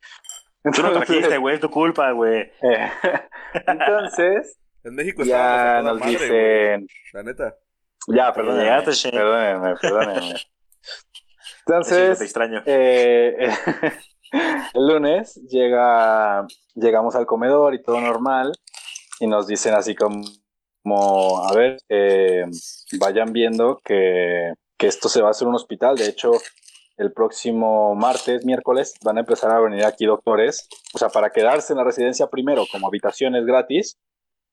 Tú lo trajiste, güey, es tu culpa, güey. Eh, entonces, En México ya nos madre, dicen, La neta. ya, perdónenme, llegaste, perdónenme, perdónenme. Te Entonces, eh, el lunes llega, llegamos al comedor y todo normal y nos dicen así como, como, a ver, eh, vayan viendo que, que esto se va a hacer un hospital. De hecho, el próximo martes, miércoles, van a empezar a venir aquí doctores, o sea, para quedarse en la residencia primero como habitaciones gratis,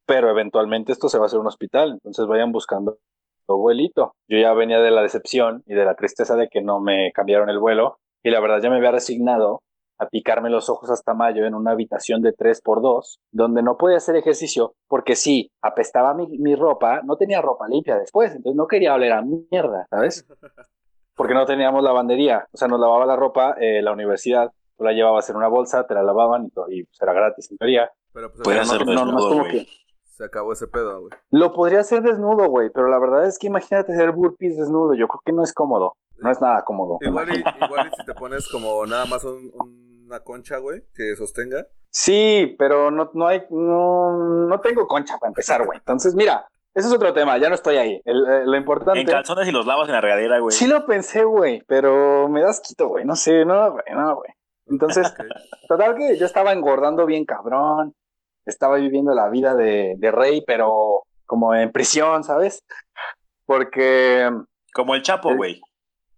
pero eventualmente esto se va a hacer un hospital. Entonces vayan buscando vuelito. Yo ya venía de la decepción y de la tristeza de que no me cambiaron el vuelo y la verdad ya me había resignado a picarme los ojos hasta mayo en una habitación de 3x2 donde no podía hacer ejercicio porque sí, apestaba mi, mi ropa, no tenía ropa limpia después, entonces no quería oler a mierda, ¿sabes? Porque no teníamos lavandería, o sea, nos lavaba la ropa eh, la universidad, tú la llevabas en una bolsa, te la lavaban y, todo, y pues, era gratis en teoría. Pero pues no, no es desnudo, como güey. que... se acabó ese pedo, güey. Lo podría hacer desnudo, güey, pero la verdad es que imagínate hacer burpees desnudo, yo creo que no es cómodo, no es nada cómodo. Igual y, igual y si te pones como nada más un- una concha, güey, que sostenga. Sí, pero no, no hay, no, no tengo concha para empezar, güey. Entonces, mira, ese es otro tema, ya no estoy ahí. El- eh, lo importante. En calzones y los lavas en la regadera, güey. Sí lo pensé, güey, pero me das quito, güey. No sé, no, güey, no, güey. Entonces, total que yo estaba engordando bien cabrón. Estaba viviendo la vida de, de rey, pero como en prisión, ¿sabes? Porque Como el Chapo, Eh, güey.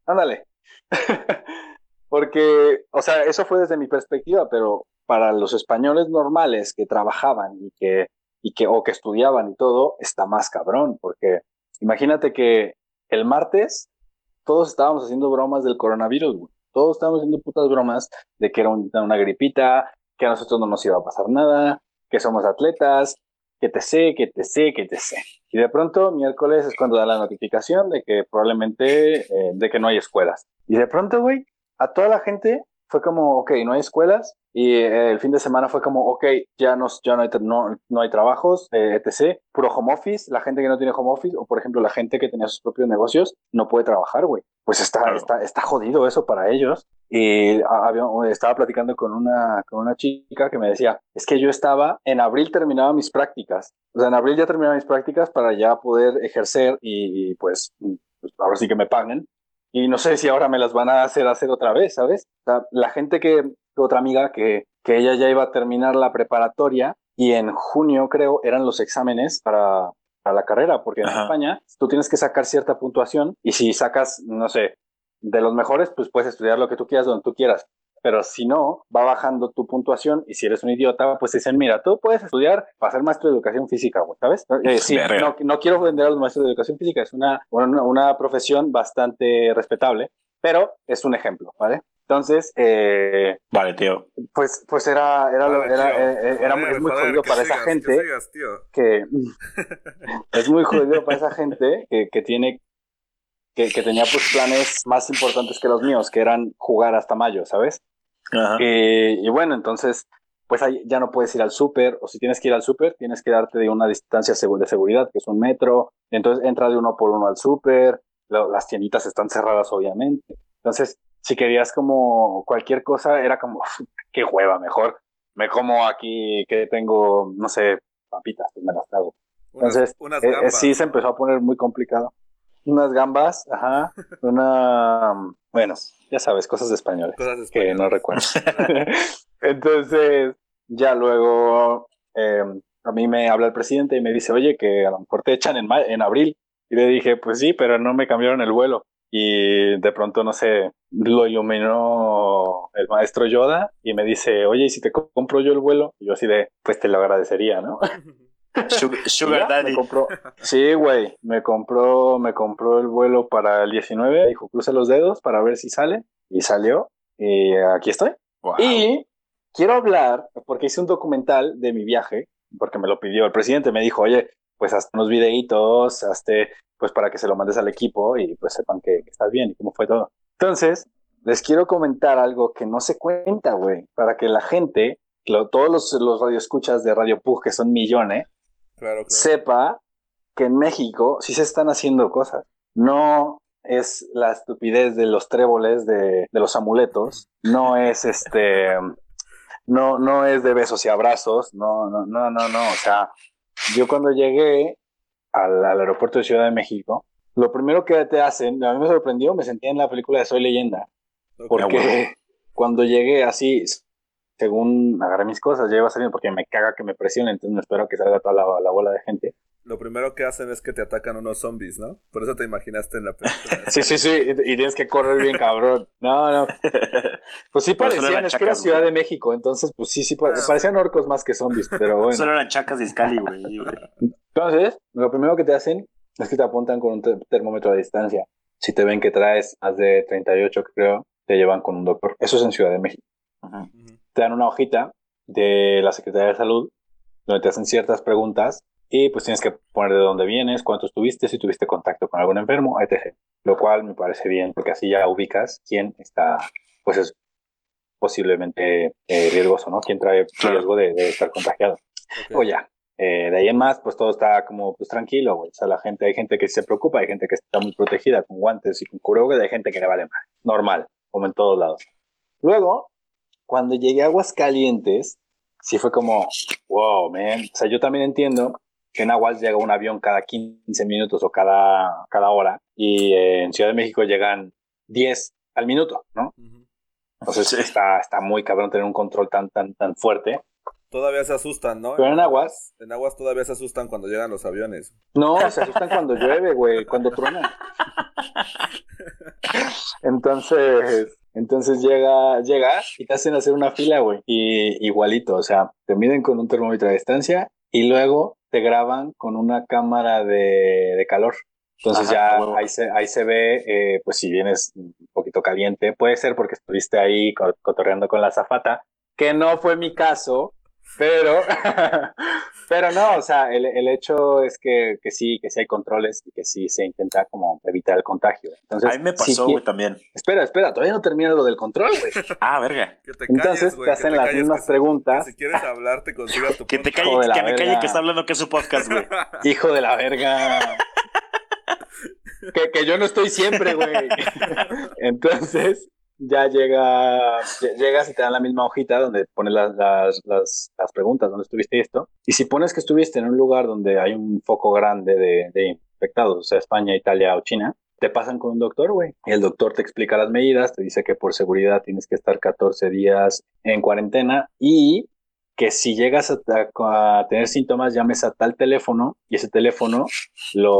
Ándale. Porque, o sea, eso fue desde mi perspectiva, pero para los españoles normales que trabajaban y que, y que, o que estudiaban y todo, está más cabrón, porque imagínate que el martes todos estábamos haciendo bromas del coronavirus, güey. Todos estábamos haciendo putas bromas de que era un- una gripita, que a nosotros no nos iba a pasar nada, que somos atletas, que te sé, que te sé, que te sé. Y de pronto, miércoles es cuando da la notificación de que probablemente, eh, de que no hay escuelas. Y de pronto, güey, a toda la gente fue como, ok, no hay escuelas. Y eh, el fin de semana fue como, ok, ya, nos, ya no, hay, no, no hay trabajos, eh, etc. Puro home office. La gente que no tiene home office, o por ejemplo, la gente que tenía sus propios negocios, no puede trabajar, güey. Pues está, Claro. está, está jodido eso para ellos. Y había- estaba platicando con una, con una chica que me decía, es que yo estaba, en abril terminaba mis prácticas. O sea, en abril ya terminaba mis prácticas para ya poder ejercer y, y, pues, pues ahora sí que me paguen. Y no sé si ahora me las van a hacer hacer otra vez, ¿sabes? O sea, la gente que, otra amiga que, que ella ya iba a terminar la preparatoria y en junio creo eran los exámenes para, para la carrera, porque en Ajá. España tú tienes que sacar cierta puntuación y si sacas, no sé, de los mejores, pues puedes estudiar lo que tú quieras donde tú quieras. Pero si no, va bajando tu puntuación y si eres un idiota, pues te dicen, mira, tú puedes estudiar para ser maestro de educación física, güey, ¿sabes? Eh, sí, no, no quiero vender a los maestros de educación física, es una, una, una profesión bastante respetable, pero es un ejemplo, ¿vale? Entonces, eh, Vale, tío. pues, pues era, era, Vale, era, eh, eh, era Joder, es muy joder, jodido que para esa sigas, que gente sigas, tío. que es muy jodido para esa gente que, que tiene que, que tenía pues planes más importantes que los míos, que eran jugar hasta mayo, ¿sabes? Ajá. Eh, y bueno, entonces, pues ahí ya no puedes ir al súper, o si tienes que ir al súper, tienes que darte de una distancia de seguridad, que es un metro, entonces entra de uno por uno al súper, las tienditas están cerradas, obviamente. Entonces, si querías como cualquier cosa, era como, "Uf, qué hueva, mejor me como aquí que tengo, no sé, papitas, pues me las trago. Entonces, unas Eh, eh, sí, se empezó a poner muy complicado. Unas gambas, ajá, una, bueno, ya sabes, cosas de españoles Cosas que no recuerdo. Entonces, ya luego eh, a mí me habla el presidente y me dice, oye, que a lo mejor te echan en, en abril. Y le dije, pues sí, pero no me cambiaron el vuelo. Y de pronto, no sé, lo iluminó el maestro Yoda y me dice, oye, ¿y si te co- compro yo el vuelo? Y yo así de, pues te lo agradecería, ¿no? Sugar, Sugar Daddy. Me compró, sí, güey, me compró, me compró el vuelo para el 19, dijo, cruza los dedos para ver si sale, y salió, y aquí estoy. Wow. Y quiero hablar, porque hice un documental de mi viaje, porque me lo pidió el presidente, me dijo, oye, pues haz unos videitos, hazte, pues para que se lo mandes al equipo y pues sepan que, que estás bien y cómo fue todo. Entonces, les quiero comentar algo que no se cuenta, güey, para que la gente, lo- todos los, los radioescuchas de Radio Pug, que son millones, Claro, claro. sepa que en México sí se están haciendo cosas. No es la estupidez de los tréboles, de, de los amuletos, no es este, no, no es de besos y abrazos, no, no, no, no, no. O sea, yo cuando llegué al, al aeropuerto de Ciudad de México, lo primero que te hacen, a mí me sorprendió, me sentí en la película de Soy Leyenda, porque cuando llegué así, según agarré mis cosas, ya iba saliendo porque me caga que me presionen, entonces me espero que salga toda la, la bola de gente. Lo primero que hacen es que te atacan unos zombies, ¿no? Por eso te imaginaste en la película. Sí, sí, sí, y, y tienes que correr bien, cabrón. No, no. Pues sí Pero parecían, es que era Ciudad de México, entonces pues sí, sí, Ah, parecían orcos más que zombies, pero bueno. Solo eran chacas de Scali, güey. Entonces, lo primero que te hacen es que te apuntan con un te- termómetro a distancia. Si te ven que traes más de 38, creo, te llevan con un doctor. Eso es en Ciudad de México. Ajá. Te dan una hojita de la Secretaría de Salud donde te hacen ciertas preguntas y pues tienes que poner de dónde vienes, cuánto estuviste, si tuviste contacto con algún enfermo, etc. Lo cual me parece bien porque así ya ubicas quién está, pues es posiblemente eh, riesgoso, ¿no? Quién trae riesgo de, de estar contagiado. Ok. O ya. Eh, de ahí en más, pues todo está como pues tranquilo, güey. O sea, la gente, hay gente que se preocupa, hay gente que está muy protegida con guantes y con cubrebocas, hay gente que le vale más. Normal, como en todos lados. Luego, cuando llegué a Aguascalientes, sí fue como, wow, man. O sea, yo también entiendo que en Aguas llega un avión cada 15 minutos o cada, cada hora y eh, en Ciudad de México llegan 10 al minuto, ¿no? Entonces está, está muy cabrón tener un control tan, tan, tan fuerte. Todavía se asustan, ¿no? Pero en aguas, En aguas todavía se asustan cuando llegan los aviones. No, se asustan cuando llueve, güey, cuando truena. Entonces, entonces llega, llegas y te hacen hacer una fila, güey. Y igualito, o sea, te miden con un termómetro a distancia y luego te graban con una cámara de, de calor. Entonces Ajá, ya huevo. ahí se, ahí se ve, eh, pues si vienes un poquito caliente, puede ser porque estuviste ahí co- cotorreando con la zafata, que no fue mi caso, Pero, pero no, o sea, el, el hecho es que, que, sí, que sí hay controles y que sí se intenta como evitar el contagio. Entonces, a mí me pasó, güey, también. Espera, espera, todavía no termina lo del control, güey. ah, verga. Que te Entonces te hacen te las calles, mismas que preguntas. que Si quieres hablar, te consigas tu Que te podcast. calle, que me calle que está hablando que es su podcast, güey. Hijo de la verga. que, que yo no estoy siempre, güey. Entonces, ya llega, ll- llegas y te dan la misma hojita donde pones las, las, las, preguntas, donde estuviste esto. Y si pones que estuviste en un lugar donde hay un foco grande de, de infectados, o sea, España, Italia o China, te pasan con un doctor, güey. Y el doctor te explica las medidas, te dice que por seguridad tienes que estar 14 días en cuarentena y que si llegas a, a- a tener síntomas, llames a tal teléfono y ese teléfono lo,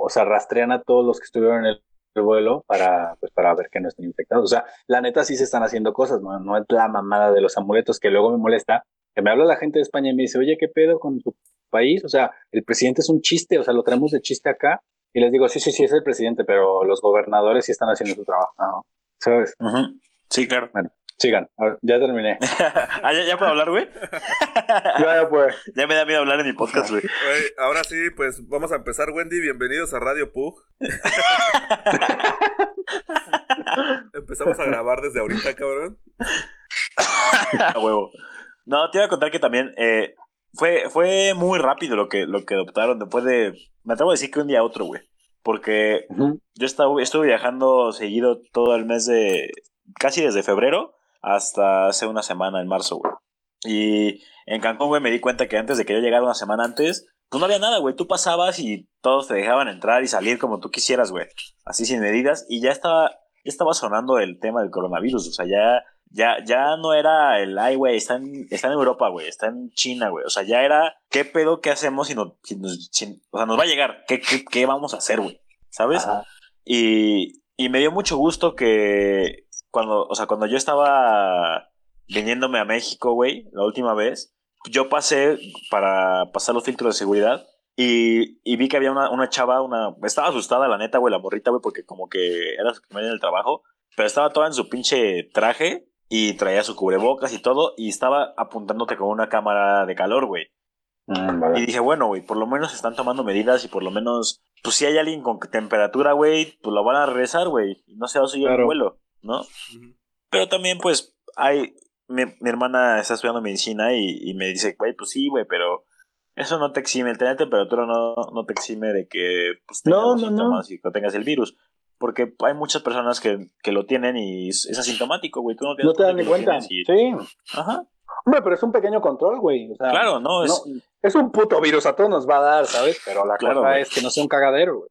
o sea, rastrean a todos los que estuvieron en el, el vuelo para, pues, para ver que no estén infectados. O sea, la neta sí se están haciendo cosas, no, no es la mamada de los amuletos que luego me molesta, que me habla la gente de España y me dice, oye, ¿qué pedo con tu país? O sea, el presidente es un chiste, o sea, lo traemos de chiste acá. Y les digo, sí, sí, sí, es el presidente, pero los gobernadores sí están haciendo su trabajo. ¿no? ¿Sabes? Sí, claro. Sigan, ya terminé. ah, ¿ya, ya puedo hablar, güey? ya, ya pues. ya me da miedo hablar en mi podcast, güey. Ahora sí, pues vamos a empezar, Wendy. Bienvenidos a Radio Pug. Empezamos a grabar desde ahorita, cabrón. A huevo. No, te iba a contar que también eh, fue, fue muy rápido lo que, lo que adoptaron. Después de. Me atrevo a decir que un día a otro, güey. Porque yo estaba, estuve viajando seguido todo el mes de. casi desde febrero hasta hace una semana, en marzo, güey. Y en Cancún, güey, me di cuenta que antes de que yo llegara una semana antes, pues no había nada, güey. Tú pasabas y todos te dejaban entrar y salir como tú quisieras, güey. Así sin medidas. Y ya estaba, ya estaba sonando el tema del coronavirus. O sea, ya, ya, ya no era el, ay, güey, está en, está en Europa, güey, está en China, güey. O sea, ya era, ¿qué pedo qué hacemos si, no, si nos, si- o sea, nos va a llegar? ¿Qué, qué, qué vamos a hacer, güey? ¿Sabes? Y, y me dio mucho gusto que cuando, o sea, cuando yo estaba viniéndome a México, güey, la última vez, yo pasé para pasar los filtros de seguridad y, y vi que había una, una chava, una, estaba asustada la neta, güey, la morrita, güey, porque como que era su primer día en el trabajo, pero estaba toda en su pinche traje y traía su cubrebocas y todo y estaba apuntándote con una cámara de calor, güey. Mm, vale. Y dije, bueno, güey, por lo menos están tomando medidas y por lo menos, pues si hay alguien con temperatura, güey, pues lo van a regresar, güey. Y no se va a subir el vuelo, ¿no? Pero también, pues, hay. Mi, mi hermana está estudiando medicina y, y me dice, güey, pues sí, güey, pero eso no te exime. El tener temperatura no, no te exime de que pues, tengas No, los no, no. síntomas y que tengas el virus. Porque hay muchas personas que, que lo tienen y es, asintomático, güey. Tú no, No te dan ni cuenta. tienes y- Sí. Ajá. Hombre, pero es un pequeño control, güey. O sea, Claro, no, es. no, es un puto virus, a todos nos va a dar, ¿sabes? Pero la Claro, cosa güey. es que no sea un cagadero, güey.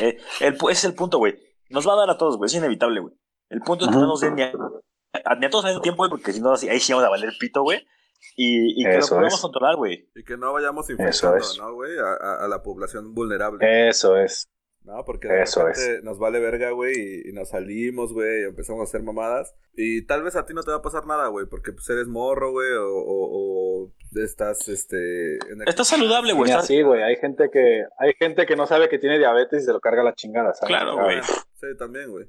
Eh, el, ese es el punto, güey. Nos va a dar a todos, güey. Es inevitable, güey. El punto es que no nos den ni a, a- ni a todos al mismo tiempo, güey, porque si no, así- ahí sí vamos a valer pito, güey. Y, y que lo Eso podamos es. controlar, güey. Y que no vayamos infectando, es. ¿no, güey? A, a- a la población vulnerable. Eso es. No, porque de Eso repente nos vale verga, güey, y, y nos salimos, güey, y empezamos a hacer mamadas. Y tal vez a ti no te va a pasar nada, güey, porque pues eres morro, güey, o, o- o estás, este... en el- Estás saludable, güey. Sí, güey. Hay gente que hay gente que no sabe que tiene diabetes y se lo carga la chingada, ¿sabes? Claro, Ah, güey. Sí, también, güey.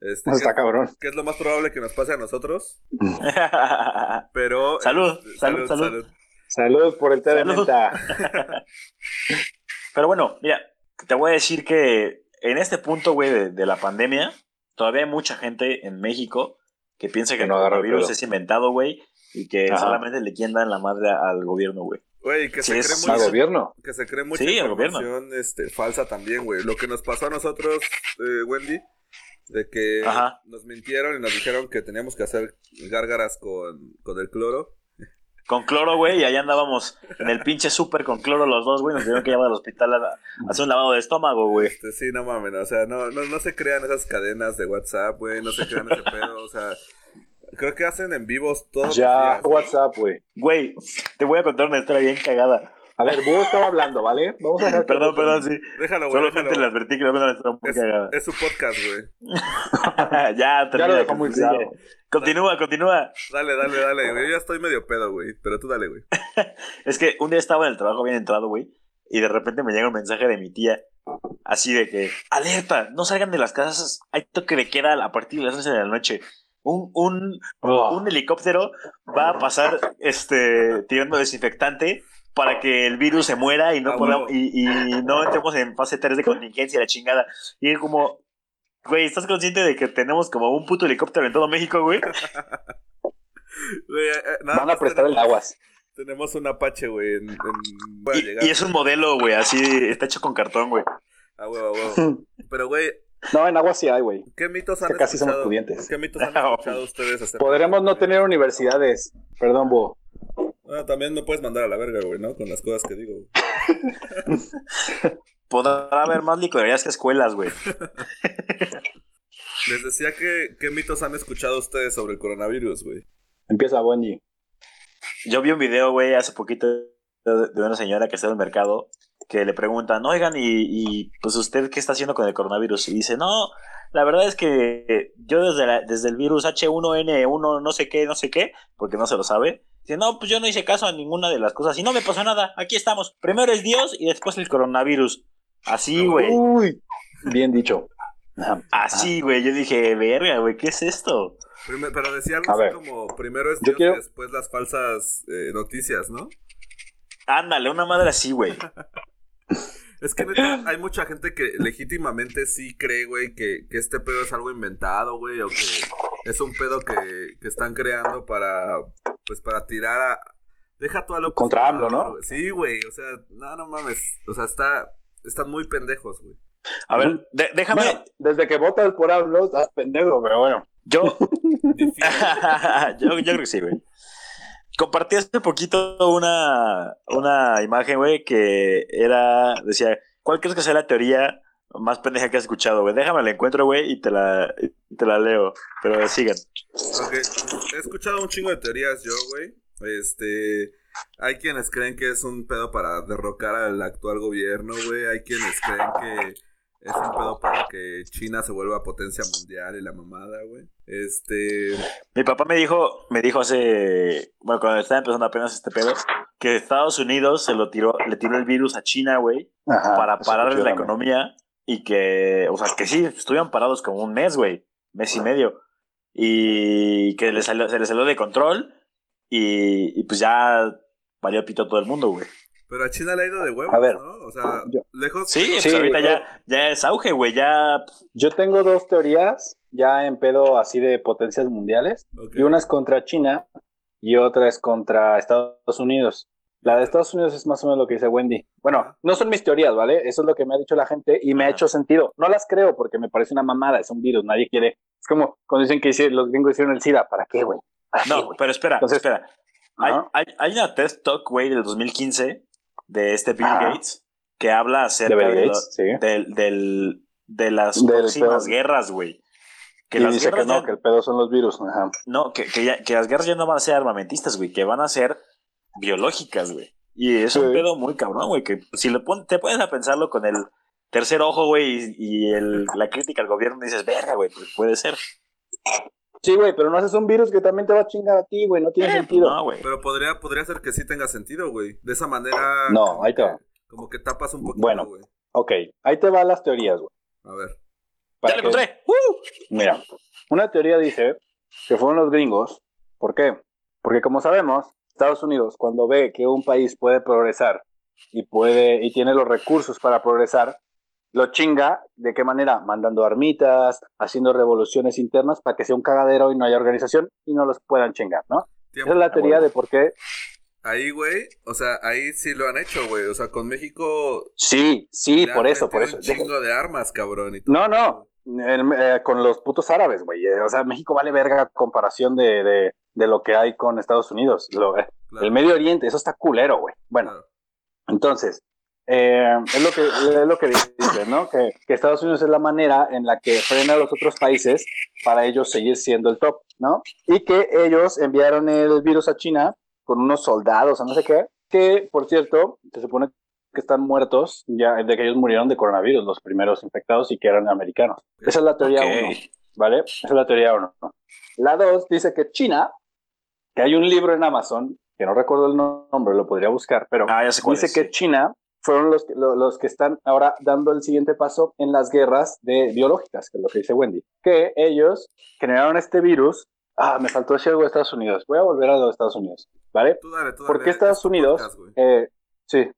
Este, Está ¿qué, cabrón. qué es lo más probable que nos pase a nosotros? Pero... Salud, este, salud, salud. Salud por el té de menta. Pero bueno, mira, te voy a decir que en este punto, güey, de, de la pandemia, todavía hay mucha gente en México que piensa que Que el no agarra el coronavirus es inventado, güey, y que Ajá. solamente le quieren dar la madre al gobierno, güey. Güey, que Sí, se es cree Al mucho... gobierno. Que se cree mucha Sí, información este, falsa también, güey. Lo que nos pasó a nosotros, eh, Wendy, de que Ajá. nos mintieron y nos dijeron que teníamos que hacer gárgaras con, con el cloro. Con cloro, güey, y allá andábamos en el pinche súper con cloro los dos, güey. Nos tuvieron que llevar al hospital a, a hacer un lavado de estómago, güey. Este, sí, no mames, o sea, no, no, no se crean esas cadenas de WhatsApp, güey, no se crean ese pedo, o sea, creo que hacen en vivos todos Ya, los días. güey. WhatsApp, güey. Güey, te voy a contar una historia bien cagada. A ver, Búho estaba hablando, ¿vale? Vamos a dejar Perdón, perdón, sí. Déjalo, güey, Solamente le advertí que una historia muy Es, cagada. es su podcast, güey. ya, Ya termina, lo dejó muy claro. Continúa, continúa. Dale, dale, dale, güey. Yo ya estoy medio pedo, güey, pero tú dale, güey. Es que un día estaba en el trabajo bien entrado, güey, y de repente me llega un mensaje de mi tía, así de que, alerta, no salgan de las casas, hay toque de queda a partir de las 11 de la noche. un, un, Oh. un helicóptero va a pasar este tirando desinfectante para que el virus se muera y no Ah, podamos, y, y no entremos en fase 3 de contingencia, la chingada. Y es como, güey, ¿estás consciente de que tenemos como un puto helicóptero en todo México, güey? Güey, eh, eh, nada Van a prestar el aguas. Tenemos un Apache, güey. En, en-. Y, y es un modelo, güey, así, está hecho con cartón, güey. A huevo, a huevo. Pero, güey, No, en aguas sí hay, güey. ¿qué mitos han Que casi somos escuchado? pudientes. ¿Qué mitos han escuchado ustedes Podremos no tener universidades. Perdón, Bo. Ah, también me puedes mandar a la verga, güey, ¿no? Con las cosas que digo. Podrá haber más licorerías que escuelas, güey. Les decía que qué mitos han escuchado ustedes sobre el coronavirus, güey. Empieza Wendy. Yo vi un video, güey, hace poquito de una señora que está en el mercado que le preguntan, oigan, y, y, pues usted qué está haciendo con el coronavirus? Y dice, no, la verdad es que yo desde, la- desde el virus H1N1 no sé qué, no sé qué, porque no se lo sabe, dice, no, pues yo no hice caso a ninguna de las cosas y no me pasó nada, aquí estamos, primero es Dios y después el coronavirus. Así, güey, Uy, bien dicho. Así, güey, yo dije, verga, güey, ¿qué es esto? Pero decía algo así ver. como primero es Dios quiero- y después las falsas eh, noticias, ¿no? Ándale, una madre así, güey. Es que neta, hay mucha gente que legítimamente sí cree, güey, que, que este pedo es algo inventado, güey, o que es un pedo que, que están creando para, pues, para tirar a... Deja tú a lo Contra AMLO, ¿no? Sí, güey, o sea, no, no mames, o sea, está, están muy pendejos, güey. A ver, de- déjame, Bueno, desde que votas por AMLO, estás pendejo, pero bueno. yo, yo, yo creo que sí, güey. Compartí hace poquito una, una imagen, güey, que era, decía, ¿cuál crees que sea la teoría más pendeja que has escuchado, güey? Déjame la encuentro, güey, y te la, te la leo. Pero sigan. Ok, he escuchado un chingo de teorías yo, güey. Este, hay quienes creen que es un pedo para derrocar al actual gobierno, güey. Hay quienes creen que es un pedo para que China se vuelva potencia mundial y la mamada, güey. Este, Mi papá me dijo, me dijo hace, bueno, cuando estaba empezando apenas este pedo, que Estados Unidos se lo tiró, le tiró el virus a China, güey, para pararles la economía y que, o sea, que sí, estuvieron parados como un mes, güey, mes y medio, y que le salió- se les salió de control y, y pues ya valió pito a todo el mundo, güey. Pero a China le ha ido de huevos, A ver. ¿no? O sea, Yo- lejos. Sí, lejos- pues Sí, ahorita yo- ya, ya es auge, güey, ya... Yo tengo dos teorías ya en pedo así de potencias mundiales. Ok. Y una es contra China y otra es contra Estados Unidos. La de Estados Unidos es más o menos lo que dice Wendy. Bueno, no son mis teorías, ¿vale? Eso es lo que me ha dicho la gente y me ha Ajá. hecho sentido. No las creo porque me parece una mamada, es un virus, nadie quiere. Es como cuando dicen que los gringos hicieron el SIDA, ¿para qué, güey? ¿Para qué, No, güey? pero espera, Entonces- espera. Hay, Ajá. hay, hay una TED Talk, güey, del 2015 de este Bill Ajá. Gates que habla acerca De de, Bill lo- Gates, sí. del, del- de las Del próximas pedo. guerras, güey. Que y las dice que guerras no, ya- que el pedo son los virus. Ajá. no, que, que ya- que las guerras ya no van a ser armamentistas, güey, que van a ser biológicas, güey. Y es un pedo muy cabrón, güey, que si lo pon- te pones a pensarlo con el tercer ojo, güey, y, y el- la crítica al gobierno, dices, verga, güey, pues puede ser. Sí, güey, pero no haces un virus que también te va a chingar a ti, güey, no tiene Eh, sentido. No, güey. Pero podría, podría ser que sí tenga sentido, güey. De esa manera. No, ahí te va. Como que tapas un poquito, Bueno. güey. Ok, ahí te van las teorías, güey. A ver. para ¡Ya lo que- encontré! ¡Uh! Mira, una teoría dice que fueron los gringos. ¿Por qué? Porque como sabemos, Estados Unidos cuando ve que un país puede progresar y puede y tiene los recursos para progresar, lo chinga de qué manera, mandando armitas, haciendo revoluciones internas para que sea un cagadero y no haya organización y no los puedan chingar, ¿no? Tiempo. Esa es la teoría de por qué. Ahí, güey, o sea, ahí sí lo han hecho, güey. O sea, con México. Sí, sí, por eso, por eso. Un chingo de armas, cabrón. y todo. No, no, el- eh, con los putos árabes, güey. Eh, O sea, México vale verga a comparación de, de, de lo que hay con Estados Unidos. Lo- eh, Claro, El Medio Oriente, eso está culero, güey. Bueno, claro. entonces, eh, es, lo que, es lo que dice, ¿no? Que, que Estados Unidos es la manera en la que frena a los otros países para ellos seguir siendo el top, ¿no? Y que ellos enviaron el virus a China con unos soldados o no sé qué, que, por cierto, se supone que están muertos ya de que ellos murieron de coronavirus, los primeros infectados y que eran americanos. Esa es la teoría Ok. uno. ¿vale? Esa es la teoría uno. La dos dice que China, que hay un libro en Amazon, que no recuerdo el nombre, lo podría buscar, pero Ah, dice es, que. China fueron los, los que están ahora dando el siguiente paso en las guerras de biológicas, que es lo que dice Wendy, que ellos generaron este virus Ah, me faltó decir algo de Estados Unidos. Voy a volver a lo de Estados Unidos, ¿vale? Tú dale, tú ¿Por qué Estados Unidos? podcast, eh, sí.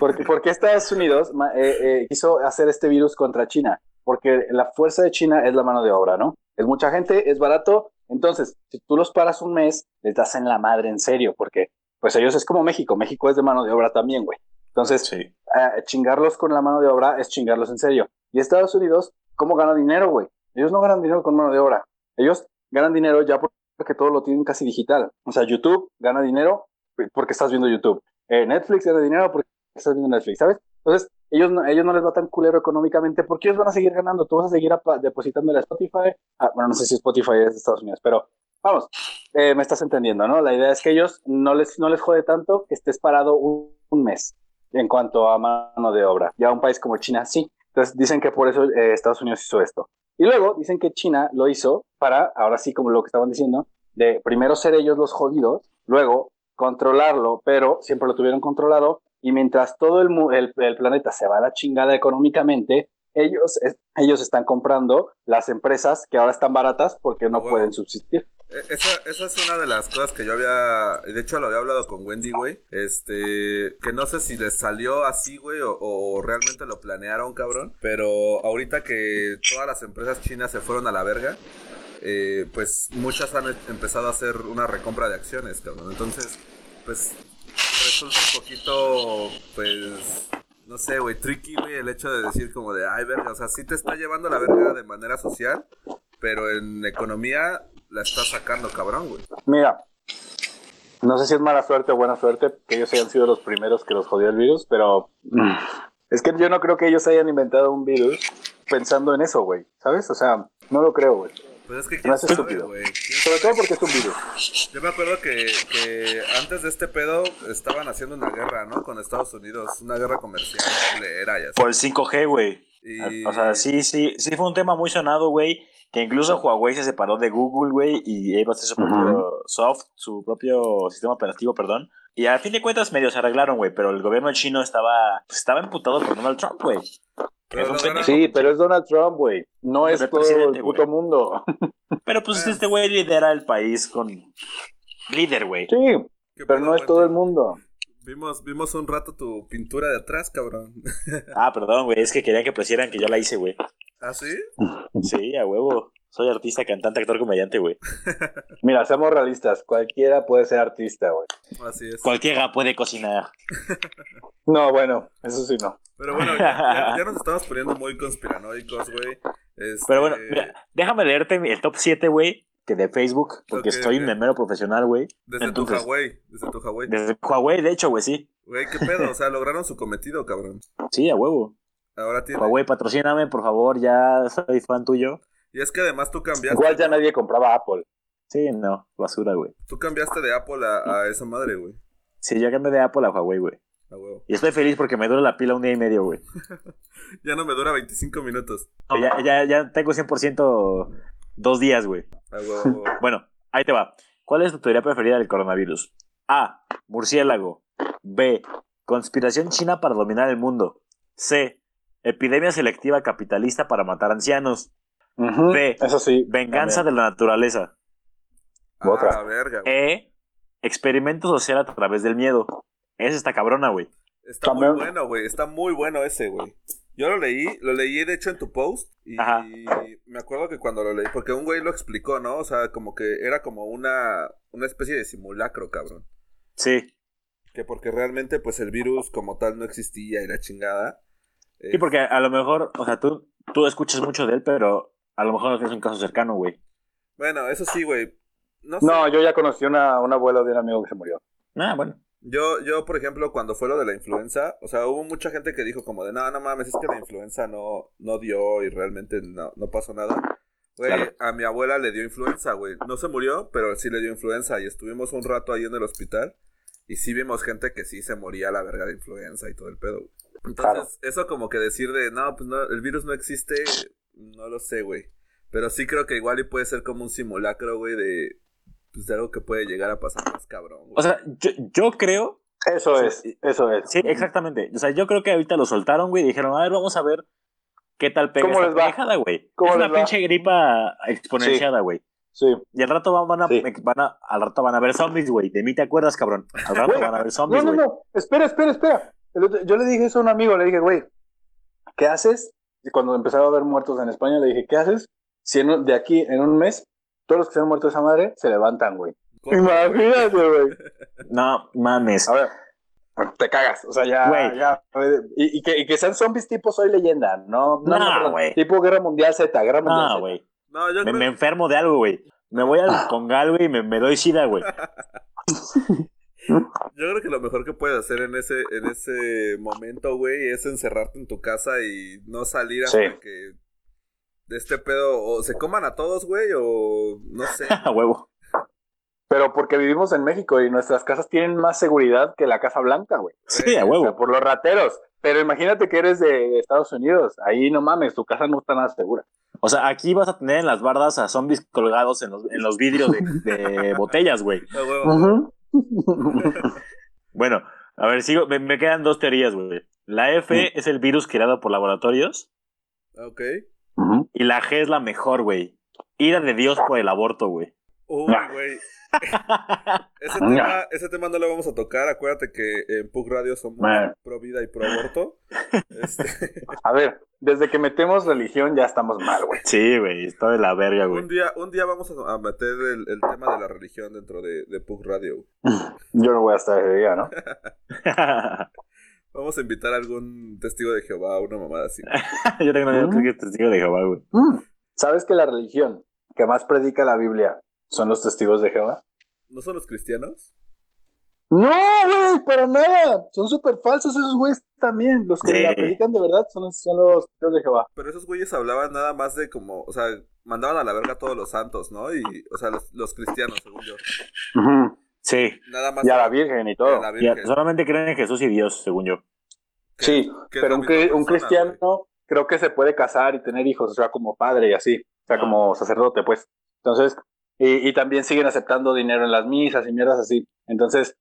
Porque, porque Estados Unidos eh, eh, quiso hacer este virus contra China. Porque la fuerza de China es la mano de obra, ¿no? Es mucha gente, es barato. Entonces, si tú los paras un mes, les das en la madre en serio. Porque, pues ellos es como México. México es de mano de obra también, güey. Entonces, Sí. eh, chingarlos con la mano de obra es chingarlos en serio. Y Estados Unidos, ¿cómo gana dinero, güey? Ellos no ganan dinero con mano de obra. Ellos ganan dinero ya por- porque todo lo tienen casi digital. O sea, YouTube gana dinero porque estás viendo YouTube. Eh, Netflix gana dinero porque estás viendo Netflix, ¿sabes? Entonces, ellos no, ellos no les va tan culero económicamente porque ellos van a seguir ganando. Tú vas a seguir depositándole a Spotify. Ah, bueno, no sé si Spotify es de Estados Unidos, pero vamos, eh, me estás entendiendo, ¿no? La idea es que ellos no les, no les jode tanto que estés parado un, un mes en cuanto a mano de obra. Ya un país como China, sí. Entonces dicen que por eso eh, Estados Unidos hizo esto. Y luego dicen que China lo hizo para, ahora sí, como lo que estaban diciendo, de primero ser ellos los jodidos, luego controlarlo, pero siempre lo tuvieron controlado. Y mientras todo el, el, el planeta se va a la chingada económicamente, ellos, es- ellos están comprando las empresas que ahora están baratas porque no pueden subsistir. Esa, esa es una de las cosas que yo había, de hecho lo había hablado con Wendy, güey, este, que no sé si les salió así, güey, o, realmente lo planearon, cabrón, pero ahorita que todas las empresas chinas se fueron a la verga, eh, pues muchas han empezado a hacer una recompra de acciones, cabrón, entonces, pues resulta un poquito, pues, no sé, güey, tricky, güey, el hecho de decir como de, ay, verga, o sea, sí te está llevando la verga de manera social, pero en economía la está sacando cabrón, güey. Mira, no sé si es mala suerte o buena suerte que ellos hayan sido los primeros que los jodió el virus, pero es que yo no creo que ellos hayan inventado un virus pensando en eso, güey. ¿Sabes? O sea, no lo creo, güey. Pues es que quién hace sabe, estúpido. ¿Quién Sobre todo porque es un virus. Yo me acuerdo que, que antes de este pedo estaban haciendo una guerra, ¿no? Con Estados Unidos, una guerra comercial culera y así. Por el 5G, güey. Y- O sea, sí, sí, sí fue un tema muy sonado, güey. Que incluso Huawei se separó de Google, güey, y iba a hacer su propio soft, su propio sistema operativo, perdón. Y a fin de cuentas medio se arreglaron, güey, pero el gobierno chino estaba, pues, estaba emputado por Donald Trump, güey. Pero. Sí, pero es Donald Trump, güey. No es El todo el puto mundo. Pero pues este güey lidera el país con... Líder, güey. Sí, ¿Qué pero no es todo el mundo. Vimos, vimos un rato tu pintura de atrás, cabrón. Ah, perdón, güey, es que querían que pusieran que yo la hice, güey. ¿Ah, sí? Sí, a huevo. Soy artista, cantante, actor, comediante, güey. Mira, seamos realistas. Cualquiera puede ser artista, güey. Así es. Cualquiera puede cocinar. No, bueno, eso sí no. Pero bueno, ya, ya- ya nos estamos poniendo muy conspiranoicos, güey. Este, Pero bueno, mira, déjame leerte el top 7, güey, que de Facebook, porque Ok, estoy ok. memero profesional, güey. Desde entonces- tu Huawei, desde tu Huawei. Desde Huawei, de hecho, güey, sí. Güey, ¿qué pedo? O sea, lograron su cometido, cabrón. Sí, a huevo. Ahora tiene. Huawei, patrocíname, por favor, ya soy fan tuyo. Y es que además tú cambiaste. Igual ya nadie compraba Apple. Sí, no, basura, güey. Tú cambiaste de Apple a, a esa madre, güey. Sí, yo cambié de Apple a Huawei, güey. A huevo. Y estoy feliz porque me dura la pila un día y medio, güey. Ya no me dura 25 minutos. Ya, ya, ya tengo 100% dos días, güey. Bueno, ahí te va. ¿Cuál es tu teoría preferida del coronavirus? A. Murciélago. B. Conspiración china para dominar el mundo. C. Epidemia selectiva capitalista para matar ancianos. B. Eso sí. Venganza de la naturaleza. Ah, Otra. la verga, güey. E. Experimento social a través del miedo. Esa está cabrona, güey. Está muy bueno, güey. Está muy bueno ese, güey. Yo lo leí, lo leí de hecho en tu post y Ajá. me acuerdo que cuando lo leí, porque un güey lo explicó, ¿no? O sea, como que era como una, una especie de simulacro, cabrón. Sí. Que porque realmente pues el virus como tal no existía y la chingada. Sí, porque a lo mejor, o sea, tú, tú escuchas mucho de él, pero a lo mejor no tienes un caso cercano, güey. Bueno, eso sí, güey. No sé. No, yo ya conocí una, una abuela de un amigo que se murió. Ah, bueno. Yo, yo, por ejemplo, cuando fue lo de la influenza, o sea, hubo mucha gente que dijo como de, no, no mames, es que la influenza no, no dio y realmente no, no pasó nada. Güey, Claro. a mi abuela le dio influenza, güey. No se murió, pero sí le dio influenza y estuvimos un rato ahí en el hospital y sí vimos gente que sí se moría a la verga de influenza y todo el pedo, güey. Entonces, eso como que decir de, no, pues no, el virus no existe, no lo sé, güey. Pero sí creo que igual y puede ser como un simulacro, güey, de, pues, de algo que puede llegar a pasar más cabrón, güey. O sea, yo, yo creo Eso es, eso es. Sí, exactamente. O sea, yo creo que ahorita lo soltaron, güey, y dijeron, a ver, vamos a ver qué tal pega ¿Cómo esta les va? pendejada, güey. ¿Cómo Es una les va? pinche gripa exponenciada, güey. Sí. Y al rato van a, Sí. van a, al rato van a ver zombies, güey. De mí te acuerdas, cabrón. Al rato Güey, van a ver No, zombies, no, güey. no. Espera, espera, espera. Otro- Yo le dije eso a un amigo, le dije, güey, ¿qué haces? Y cuando empezaba a haber muertos en España, le dije, ¿qué haces? Si en de aquí, en un mes, todos los que se han muerto de esa madre se levantan, güey. ¿Cómo, Imagínate, güey. No, mames. A ver, te cagas. O sea, ya. Güey. ya y, y que, y que sean zombies tipo Soy Leyenda. No, no, No, no, perdón, güey. Tipo Guerra Mundial Z, Guerra Mundial No, Z. güey. No, yo Me, creo, me enfermo de algo, güey. Me voy Ah. al congal, güey, y me, me doy sida, güey. yo creo que lo mejor que puedes hacer en ese, en ese momento, güey, es encerrarte en tu casa y no salir hasta Sí. que de este pedo o se coman a todos, güey, o no sé. A huevo. Pero porque vivimos en México y nuestras casas tienen más seguridad que la Casa Blanca, güey. Sí, a O sea, huevo. por los rateros. Pero imagínate que eres de Estados Unidos. Ahí no mames, tu casa no está nada segura. O sea, aquí vas a tener en las bardas a zombies colgados en los, en los vidrios de, de botellas, güey. A huevo. Bueno, a ver, sigo. Me, me quedan dos teorías, güey. La F es el virus creado por laboratorios Ok. Y la G es la mejor, güey. Ira de Dios por el aborto, güey. Uy, güey. Ese tema, ese tema no lo vamos a tocar. Acuérdate que en Pug Radio somos Man. pro vida y pro aborto. Este, A ver, desde que metemos religión ya estamos mal, güey. Sí, güey, está de la verga, güey. un día, un día vamos a, a meter el, el tema de la religión dentro de, de Pug Radio. Yo no voy a estar ese día, ¿no? Vamos a invitar a algún testigo de Jehová, una mamada así. Yo tengo Mm. que es testigo de Jehová, güey. Mm. ¿Sabes que la religión que más predica la Biblia son los testigos de Jehová? ¿No son los cristianos? No, güey, para nada. Son súper falsos esos güeyes también. Los que Sí. la predican de verdad son, son los testigos de Jehová. Pero esos güeyes hablaban nada más de como, o sea, mandaban a la verga a todos los santos, ¿no? Y, o sea, los, los cristianos, según yo. Sí. Nada más. Y a la Virgen y a todo. solamente creen en Jesús y Dios, según yo. Sí, pero un, cristiano creo que se puede casar y tener hijos, o sea, como padre y así, o sea, Ah. como sacerdote, pues. Entonces, y, y también siguen aceptando dinero en las misas y mierdas así. Entonces,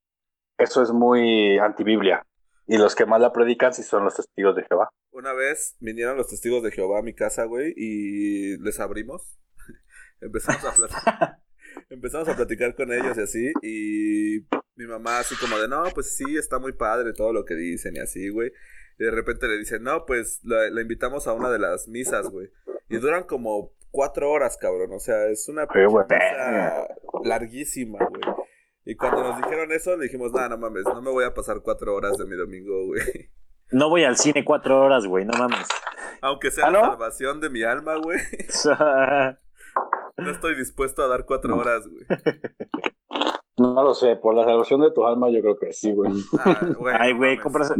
eso es muy antibiblia. Y los que más la predican sí son los testigos de Jehová. Una vez vinieron los testigos de Jehová a mi casa, güey, y les abrimos. Empezamos a platicar. Empezamos a platicar con ellos y así, y mi mamá así como de, no, pues sí, está muy padre todo lo que dicen y así, güey. Y de repente le dicen, no, pues la, la invitamos a una de las misas, güey. Y duran como cuatro horas, cabrón. O sea, es una misa larguísima, güey. Y cuando nos dijeron eso, le dijimos, nada, no mames, no me voy a pasar cuatro horas de mi domingo, güey. No voy al cine cuatro horas, güey, no mames. Aunque sea ¿Ah, la salvación de mi alma, güey. No estoy dispuesto a dar cuatro horas, güey. No lo sé, por la salvación de tu alma yo creo que sí, güey. Ah, Ay, güey, compras.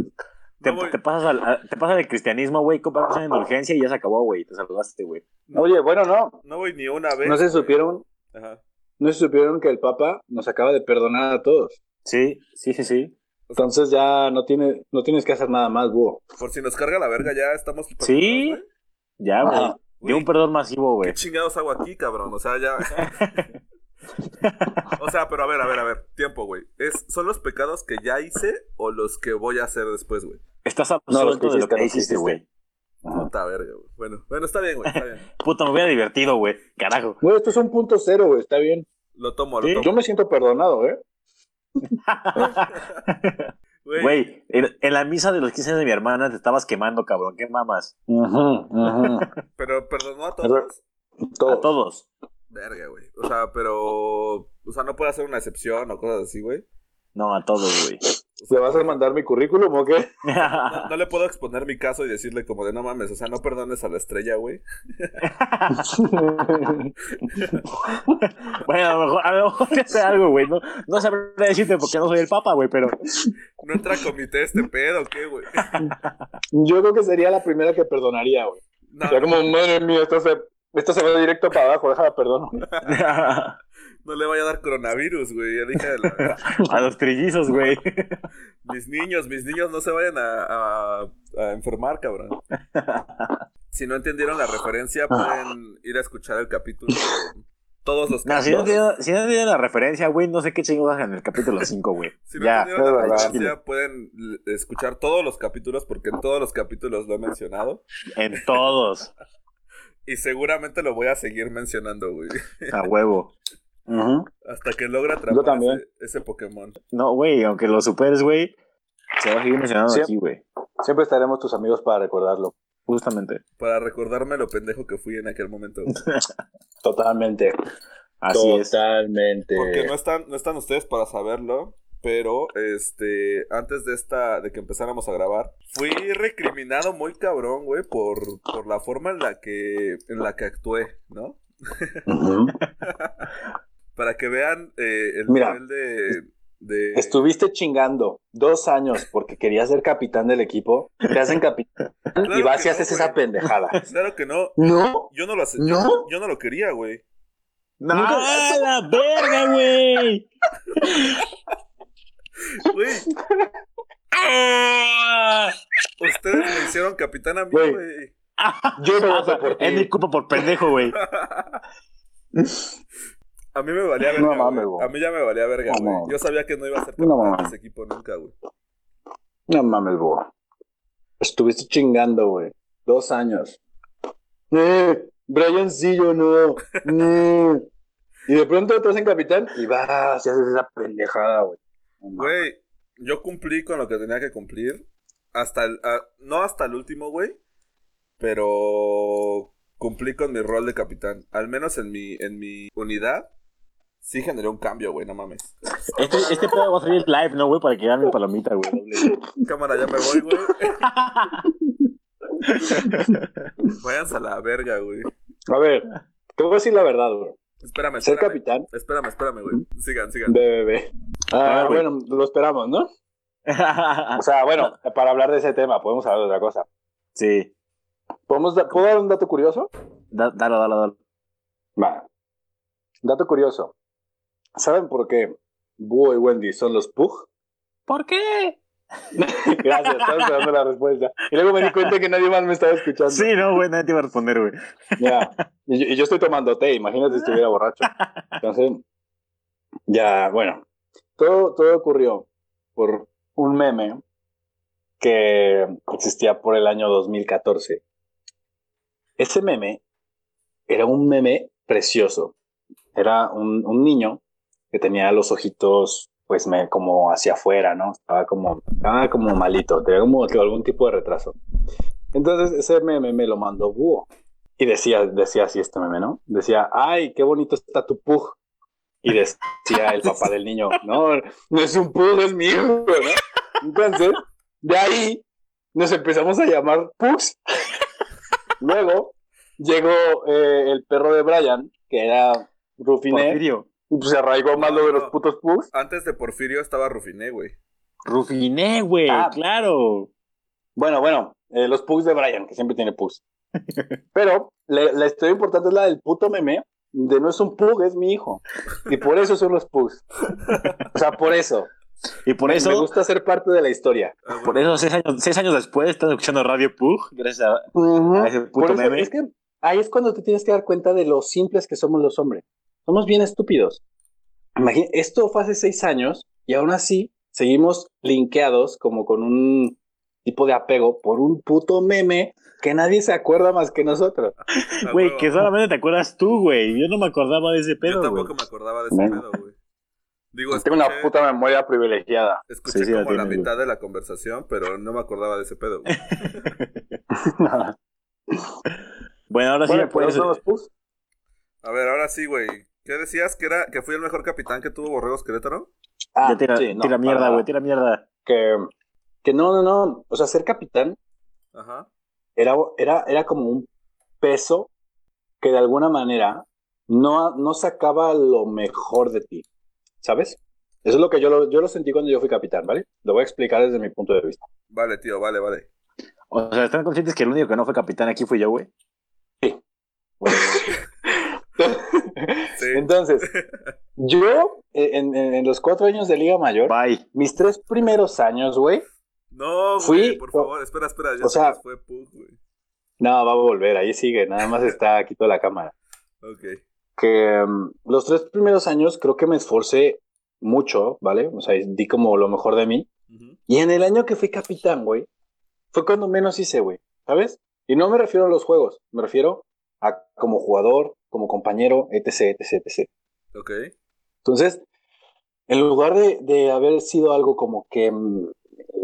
Te, No te pasas al, a- te pasas del cristianismo, güey, compras una indulgencia y ya se acabó, güey. Te salvaste, güey. No, Oye, bueno, no, no voy ni una vez. no se supieron, Ajá. no se supieron que el Papa nos acaba de perdonar a todos. Sí, sí, sí, sí. Entonces ya no tiene, no tienes que hacer nada más, búho. Por si nos carga la verga, ya estamos. Sí. Ya, güey. De un perdón masivo, güey. ¿Qué chingados hago aquí, cabrón? O sea, ya. o sea, pero a ver, a ver, a ver. Tiempo, güey. ¿Es, ¿Son los pecados que ya hice o los que voy a hacer después, güey? Estás absuelto que de lo que los que hiciste, hiciste. güey. Puta verga, güey. Bueno, bueno, está bien, güey. Está bien. Puta, me hubiera divertido, güey. Carajo. Güey, esto es un punto cero, güey, está bien. Lo tomo, lo Sí. tomo. Yo me siento perdonado, ¿eh? Güey, Güey, en, en la misa de los 15 años de mi hermana te estabas quemando, cabrón. ¿Qué mamas? pero perdonó a todos. Todo. A todos. Verga, güey. O sea, pero. O sea, no puede hacer una excepción o cosas así, güey. No, a todos, güey. ¿Le vas a mandar mi currículum o qué? No, no le puedo exponer mi caso y decirle como de no mames, o sea, no perdones a la estrella, güey. bueno, a lo mejor, a lo mejor hace algo, güey. No, no sabré decirte porque no soy el papa, güey, pero. No entra a comité este pedo, ¿qué, güey? Yo creo que sería la primera que perdonaría, güey. No, Ya como, madre mía, esto se, esto se va directo para abajo, déjala perdono. No le vaya a dar coronavirus, güey. Ya dije, de la- a los trillizos, güey. mis niños, mis niños no se vayan a, a- a enfermar, cabrón. Si no entendieron la referencia, pueden ir a escuchar el capítulo. Todos los No, si no capítulos. entienden si no entienden la referencia, güey, no sé qué chingados en el capítulo 5, güey. Si no ya. entendieron la verdad. referencia, pueden escuchar todos los capítulos, porque en todos los capítulos lo he mencionado. En todos. Y seguramente lo voy a seguir mencionando, güey. A huevo. Hasta que logra atrapar también. ese, ese Pokémon. No, güey, aunque lo superes, güey, se va a seguir mencionando Sí. aquí, güey. Siempre estaremos tus amigos para recordarlo. Justamente. Para recordarme lo pendejo que fui en aquel momento. Totalmente. Así es. Totalmente. Porque no están, no están ustedes para saberlo. Pero, este, antes de esta, de que empezáramos a grabar, fui recriminado muy cabrón, güey, por, por la forma en la que, en la que actué, ¿no? Ujú. Para que vean eh, el Mira. nivel de, de... Estuviste chingando dos años porque querías ser capitán del equipo. Te hacen capitán Claro y vas y haces esa pendejada. Claro que no. No. Yo no lo hace- ¿No? yo, yo no lo quería, güey. ¡No, la verga, güey! Güey, ¡Ah! ustedes me hicieron capitán a mí, Güey. Yo no voto por ti. es mi culpa por pendejo, güey. A mí me valía verga, No mames, güey. güey. A mí ya me valía verga, güey. Yo sabía que no iba a ser No capitán de ese equipo nunca, güey. No mames, bo. Estuviste chingando, güey. Dos años. Eh, Brian sí, yo no. Y de pronto te hacen capitán y vas y haces esa pendejada, güey. Güey, yo cumplí con lo que tenía que cumplir. Hasta el, no hasta el último, güey. Pero cumplí con mi rol de capitán. Al menos en mi, en mi unidad. Sí generó un cambio, güey, no mames. Este, este pedo va a salir live, ¿no, güey? Para que vean mi palomita, güey. Cámara, ya me voy, güey. Váyanse a la verga, güey. A ver, te voy a decir la verdad, güey. Espérame, Ser espérame. capitán Espérame, espérame, güey. Sigan, sigan. de bebé. A Ah, ver, güey. bueno, lo esperamos, ¿no? O sea, bueno, para hablar de ese tema, podemos hablar de otra cosa. sí. ¿Podemos da- ¿Puedo dar un dato curioso? Da- Dalo, dalo, dalo. Va. Dato curioso. ¿Saben por qué Búho y Wendy son los Pug? ¿Por qué? Gracias, estaba esperando la respuesta. Y luego me di cuenta que nadie más me estaba escuchando. Sí, no, güey, nadie te iba a responder, güey. Ya. Y, yo- y yo estoy tomando té, imagínate si estuviera borracho. Entonces, ya, bueno. Todo, todo ocurrió por un meme que existía por el año 2014. Ese meme era un meme precioso. Era un, un niño que tenía los ojitos, pues, me, como hacia afuera, ¿no? Estaba como, estaba como malito, tenía como algún tipo de retraso. Entonces, ese meme me lo mandó Búho. Y decía, decía así este meme, ¿no? Decía, ay, qué bonito está tu pug. Y decía el papá del niño, no, no es un pug, es hijo, ¿no? Entonces, de ahí nos empezamos a llamar pugs. Luego llegó eh, el perro de Brian, que era Rufiné, Porfirio. Pues se arraigó más lo de los putos pugs. Antes de Porfirio estaba Rufiné, güey. Rufiné, güey, Ah. claro. Bueno, bueno, eh, los pugs de Brian, que siempre tiene pugs. Pero la, la historia importante es la del puto meme de no es un pug, es mi hijo. Y por eso son los pugs. O sea, por eso. Y por Me eso, gusta ser parte de la historia. Ah, bueno. por eso seis años, seis años después estás escuchando Radio Pug, gracias a... a ese puto Por eso, meme. es que ahí es cuando te tienes que dar cuenta de lo simples que somos los hombres. Somos bien estúpidos. Imagina, esto fue hace seis años y aún así seguimos linkeados como con un tipo de apego por un puto meme que nadie se acuerda más que nosotros. Güey, que solamente te acuerdas tú, güey. Yo no me acordaba de ese Yo pedo, güey. tampoco me acordaba de ese Bueno. pedo, güey. Digo, Tengo una puta memoria privilegiada. escuché Sí, sí, la como la mitad de la conversación, pero no me acordaba de ese pedo, güey. Bueno, ahora sí. A ver, ahora sí, güey. ¿Qué decías? ¿Que, era, ¿Que fui el mejor capitán que tuvo Borregos Querétaro? Ah, Ya tira, sí, no, tira mierda, güey, tira mierda. Que, que no, no, no. O sea, ser capitán Ajá. era, era, era como un peso que de alguna manera no, no sacaba lo mejor de ti, ¿sabes? Eso es lo que yo lo, yo lo sentí cuando yo fui capitán, ¿vale? Lo voy a explicar desde mi punto de vista. Vale, tío, vale, vale. O sea, ¿están conscientes que el único que no fue capitán aquí fui yo, güey? Sí. Entonces, yo eh, en, en- en los cuatro años de Liga Mayor, Bye. mis tres primeros años, güey, No, güey, Fui- por favor, espera, espera. Ya o se sea- fue Pug, güey. no, va a volver, ahí sigue, nada más está aquí toda la cámara. Ok. que mm, los tres primeros años creo que me esforcé mucho, ¿vale? O sea, di como lo mejor de mí. Y en el año que fui capitán, güey, fue cuando menos hice, güey, ¿sabes? Y no me refiero a los juegos, me refiero a como jugador, como compañero, etc, etc, etc. Ok. Entonces, en lugar de, de haber sido algo como que, mm,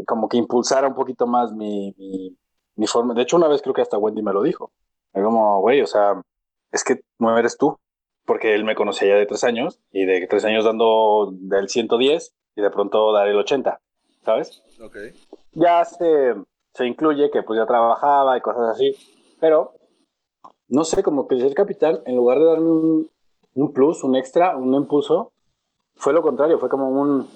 como que impulsara un poquito más mi, mi, mi forma, de hecho una vez creo que hasta Wendy me lo dijo, Era como, güey, o sea, es que no eres tú, porque él me conocía ya de tres años, y de tres años dando del 110, y de pronto dar el 80, ¿sabes? Ok. ya se, se incluye que pues ya trabajaba y cosas así, pero no sé, como que ser capitán, en lugar de darme un, un plus, un extra, un impulso, fue lo contrario, fue como un,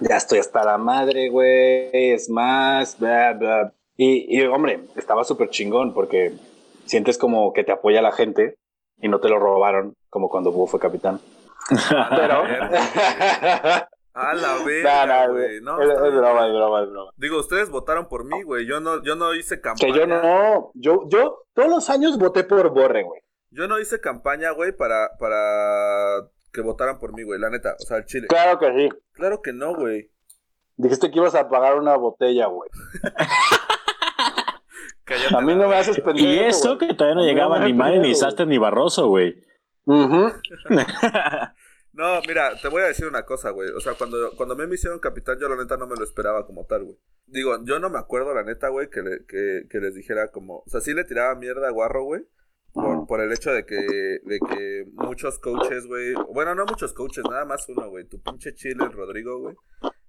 ya estoy hasta la madre, güey, es más, bla, bla. Y, y hombre, estaba súper chingón porque sientes como que te apoya la gente y no te lo robaron, como cuando Búho fue capitán. Pero... A la verga, no, güey. No, es, está es broma, es broma, es broma. Digo, ustedes votaron por mí, güey. Yo no, yo no hice campaña. Que yo no, yo, yo todos los años voté por Borre, güey. Yo no hice campaña, güey, para, para que votaran por mí, güey. La neta, o sea, el chile. Claro que sí. Claro que no, güey. Dijiste que ibas a pagar una botella, güey. Cállate A mí no me haces pendejo. Y eso güey. que todavía no llegaba no, ni Mario, ni. Sastre, ni Barroso, güey. Ujú. No, mira, te voy a decir una cosa, güey. O sea, cuando, cuando me hicieron capitán, yo la neta no me lo esperaba como tal, güey. Digo, yo no me acuerdo, la neta, güey, que, le- que, que les dijera como... O sea, sí le tiraba mierda a Guarro, güey. Por, por el hecho de que, de que muchos coaches, güey... Bueno, no muchos coaches, nada más uno, güey. Tu pinche chile, Rodrigo, güey.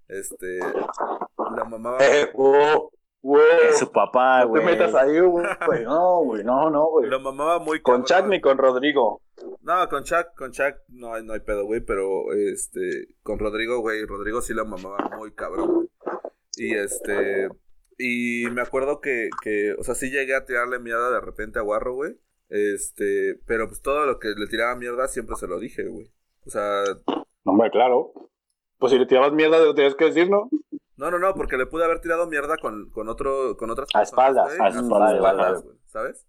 Este... La mamaba... Eh, oh, güey. Es su papá, No te güey. metas ahí, güey. No, güey, no, no, güey. Lo mamaba muy Con cabrón. Chuck ni con Rodrigo. No, con Chuck, con Chuck no hay, no hay pedo, güey, pero este, con Rodrigo, güey, Rodrigo sí lo mamaba muy cabrón, güey. Y este, y me acuerdo que, que, o sea, sí llegué a tirarle mierda de repente a Guarro, güey. Este, pero pues todo lo que le tiraba mierda siempre se lo dije, güey. O sea, No, hombre, claro. Pues si le tirabas mierda, lo tenías que decir, ¿no? No, no, no, porque le pude haber tirado mierda con, con otro, con otras A personas, espaldas, güey, a espaldas, vale. güey, ¿sabes?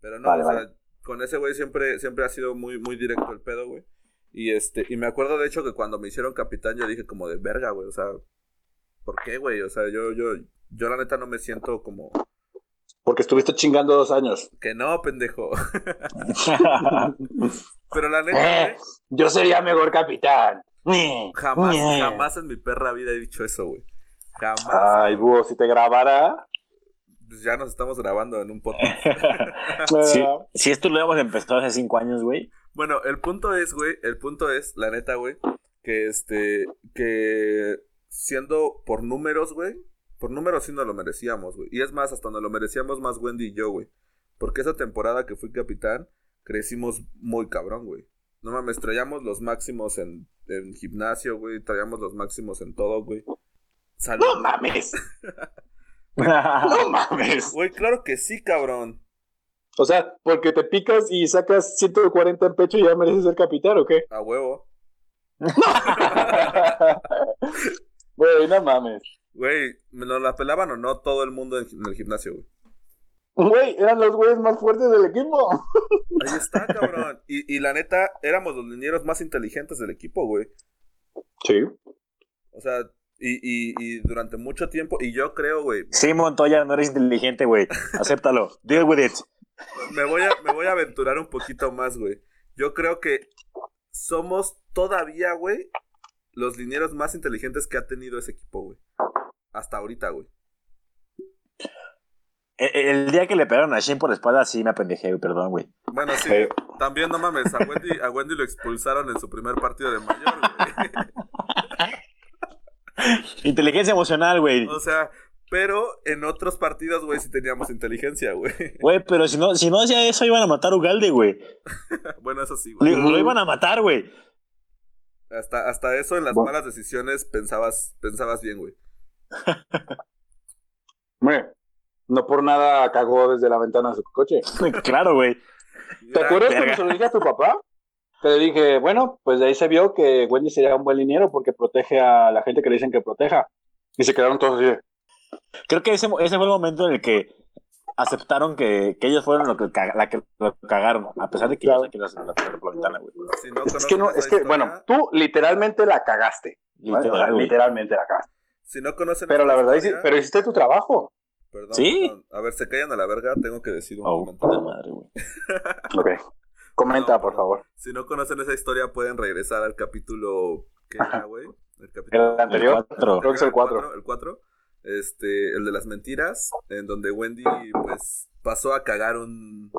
Pero no, Vale, o sea, vale. con ese güey siempre, siempre ha sido muy, muy directo el pedo, güey. Y este, y me acuerdo de hecho que cuando me hicieron capitán yo dije como de verga, güey, o sea, ¿por qué, güey? O sea, yo, yo, yo la neta no me siento como Porque estuviste chingando dos años. que no, pendejo. Pero la neta, Eh, yo sería mejor capitán. jamás, Eh. jamás en mi perra vida he dicho eso, güey. Jamás. Ay, búho, si te grabara. Pues ya nos estamos grabando en un podcast. Si, si esto lo habíamos empezado hace cinco años, güey. Bueno, el punto es, güey, el punto es, la neta, güey, que este, que siendo por números, güey, por números sí nos lo merecíamos, güey. Y es más, hasta nos lo merecíamos más Wendy y yo, güey. Porque esa temporada que fui capitán, crecimos muy cabrón, güey. No mames, traíamos los máximos en, en gimnasio, güey, traíamos los máximos en todo, güey. Salud. No mames. No mames. Güey, claro que sí, cabrón. O sea, porque te picas y sacas 140 en pecho y ya mereces ser capitán, ¿o qué? A huevo. Güey, no mames. Güey, ¿me nos la pelaban o no todo el mundo en, en el gimnasio, güey? Güey, eran los güeyes más fuertes del equipo. Ahí está, cabrón. Y, y la neta, éramos los linieros más inteligentes del equipo, güey. Sí. O sea, y, y, y durante mucho tiempo, y yo creo, güey, Sí, Montoya, no eres inteligente, güey. Acéptalo. Deal with it. me voy, a, me voy a aventurar un poquito más, güey. Yo creo que somos todavía, güey, los linieros más inteligentes que ha tenido ese equipo, güey. Hasta ahorita, güey. El, el día que le pegaron a Shin por la espalda, sí me apendejé, güey, perdón, güey. Bueno, sí, Sí. también no mames, a Wendy, a Wendy lo expulsaron en su primer partido de mayor, güey. Inteligencia emocional, güey. O sea, pero en otros partidos, güey, sí teníamos inteligencia, güey. Güey, pero si no, si no hacía eso, iban a matar a Ugalde, güey. Bueno, eso sí, güey. Lo, lo iban a matar, güey. Hasta, hasta eso en las Bueno. malas decisiones pensabas, pensabas bien, güey. Hombre, no por nada cagó desde la ventana de su coche. Claro, güey. ¿Te acuerdas cuando se lo dije a tu papá? Que le dije, bueno, pues de ahí se vio que Wendy sería un buen liniero porque protege a la gente que le dicen que proteja. Y se quedaron todos así Creo que ese, ese fue el momento en el que aceptaron que, que ellos fueron lo que, la que lo cagaron, a pesar de que Claro. yo la, la, la ventana, güey. Si no Es que no, es esa que, historia- bueno, tú literalmente la cagaste. Literal, literalmente la cagaste. Si no conocen Pero la verdad, historia- pero hiciste tu trabajo. Perdón, ¿Sí? perdón. A ver, se callan a la verga, tengo que decir un Oh, puta madre, güey. Ok. Comenta, No, por favor. Si no conocen esa historia, pueden regresar al capítulo. ¿Qué era, güey? El capítulo. El anterior. El cuatro. Creo que es el 4. cuatro, El 4. Este, el de las mentiras, en donde Wendy, pues, pasó a cagar un.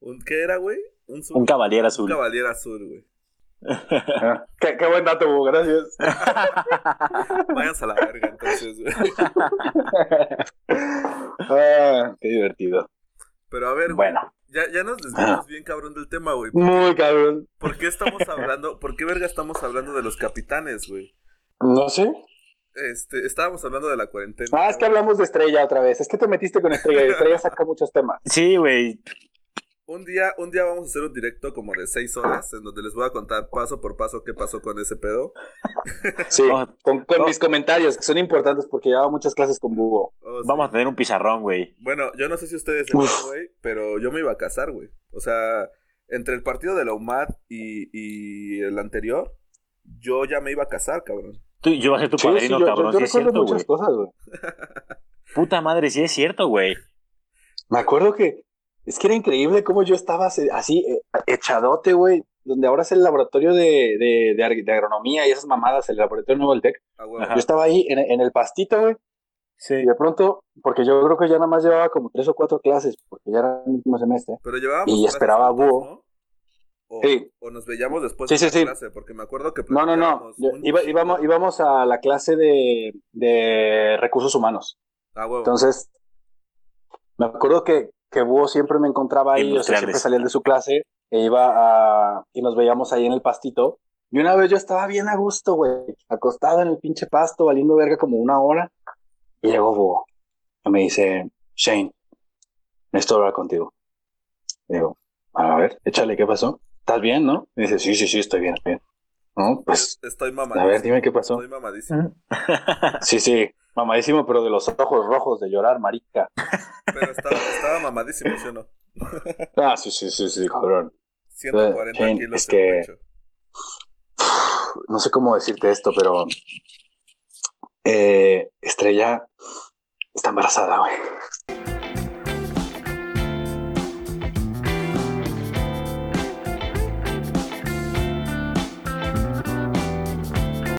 un ¿Qué era, güey? Un, azul- Un caballero un azul. caballero azul, güey. qué, qué buen dato, Hugo, gracias. Váyanse a la verga, entonces, güey. Ah, qué divertido. Pero a ver, güey, Bueno, ya, ya nos desviamos bien cabrón del tema, güey. muy cabrón. ¿Por qué estamos hablando, por qué verga estamos hablando de los capitanes, güey? No sé. Este, estábamos hablando de la cuarentena. Ah, es que hablamos de Estrella otra vez. Es que te metiste con Estrella y Estrella saca muchos temas. Sí, güey. Un día, un día vamos a hacer un directo como de seis horas, en donde les voy a contar paso por paso qué pasó con ese pedo. Sí, con, con no. mis comentarios, que son importantes porque llevaba muchas clases con Bugo. Oh, sí. Vamos a tener un pizarrón, güey. Bueno, yo no sé si ustedes sepan, Uf. güey, pero yo me iba a casar, güey. O sea, entre el partido de la UMAD y, y el anterior, yo ya me iba a casar, cabrón. Tú, yo voy a ser tu Sí, padrino, yo, yo- cabrón. yo sí es recuerdo cierto, muchas cosas, güey. Puta madre, sí es cierto, güey. Me acuerdo que es que era increíble cómo yo estaba así- eh, echadote, güey, donde ahora es el laboratorio de, de, de, ar- de agronomía y esas mamadas, el laboratorio nuevo del TEC. Ah. Yo estaba ahí en, en el pastito, güey, Sí. y de pronto, porque yo creo que ya nada más llevaba como tres o cuatro clases, porque ya era el último semestre. Pero llevábamos. Y esperaba a Búho. ¿no? O, Sí. o nos veíamos después Sí, de sí, la sí. clase, porque me acuerdo que No, no, no. Yo- iba- íbamos, íbamos a la clase de, de recursos humanos. Ah, huevo. Entonces, me acuerdo que, que Búho siempre me encontraba ahí, o sea, siempre salía de su clase e iba a, y nos veíamos ahí en el pastito. Y una vez yo estaba bien a gusto, güey, acostado en el pinche pasto, valiendo verga como una hora. Y llegó Búho y me dice, Shane, necesito hablar contigo. Y digo, a ver, échale, ¿qué pasó? ¿Estás bien, no? Y dice, sí, sí, sí, estoy bien, estoy bien. No, pues, Estoy a mamadísimo. ver, dime qué pasó. Estoy mamadísimo. Sí, sí, mamadísimo, pero de los ojos rojos de llorar, marica. Pero estaba, estaba mamadísimo, ¿sí o no? Ah, sí, sí, sí, sí, cabrón. 140 Shane, kilos es que- pecho. No sé cómo decirte esto, pero eh, Estrella está embarazada, güey.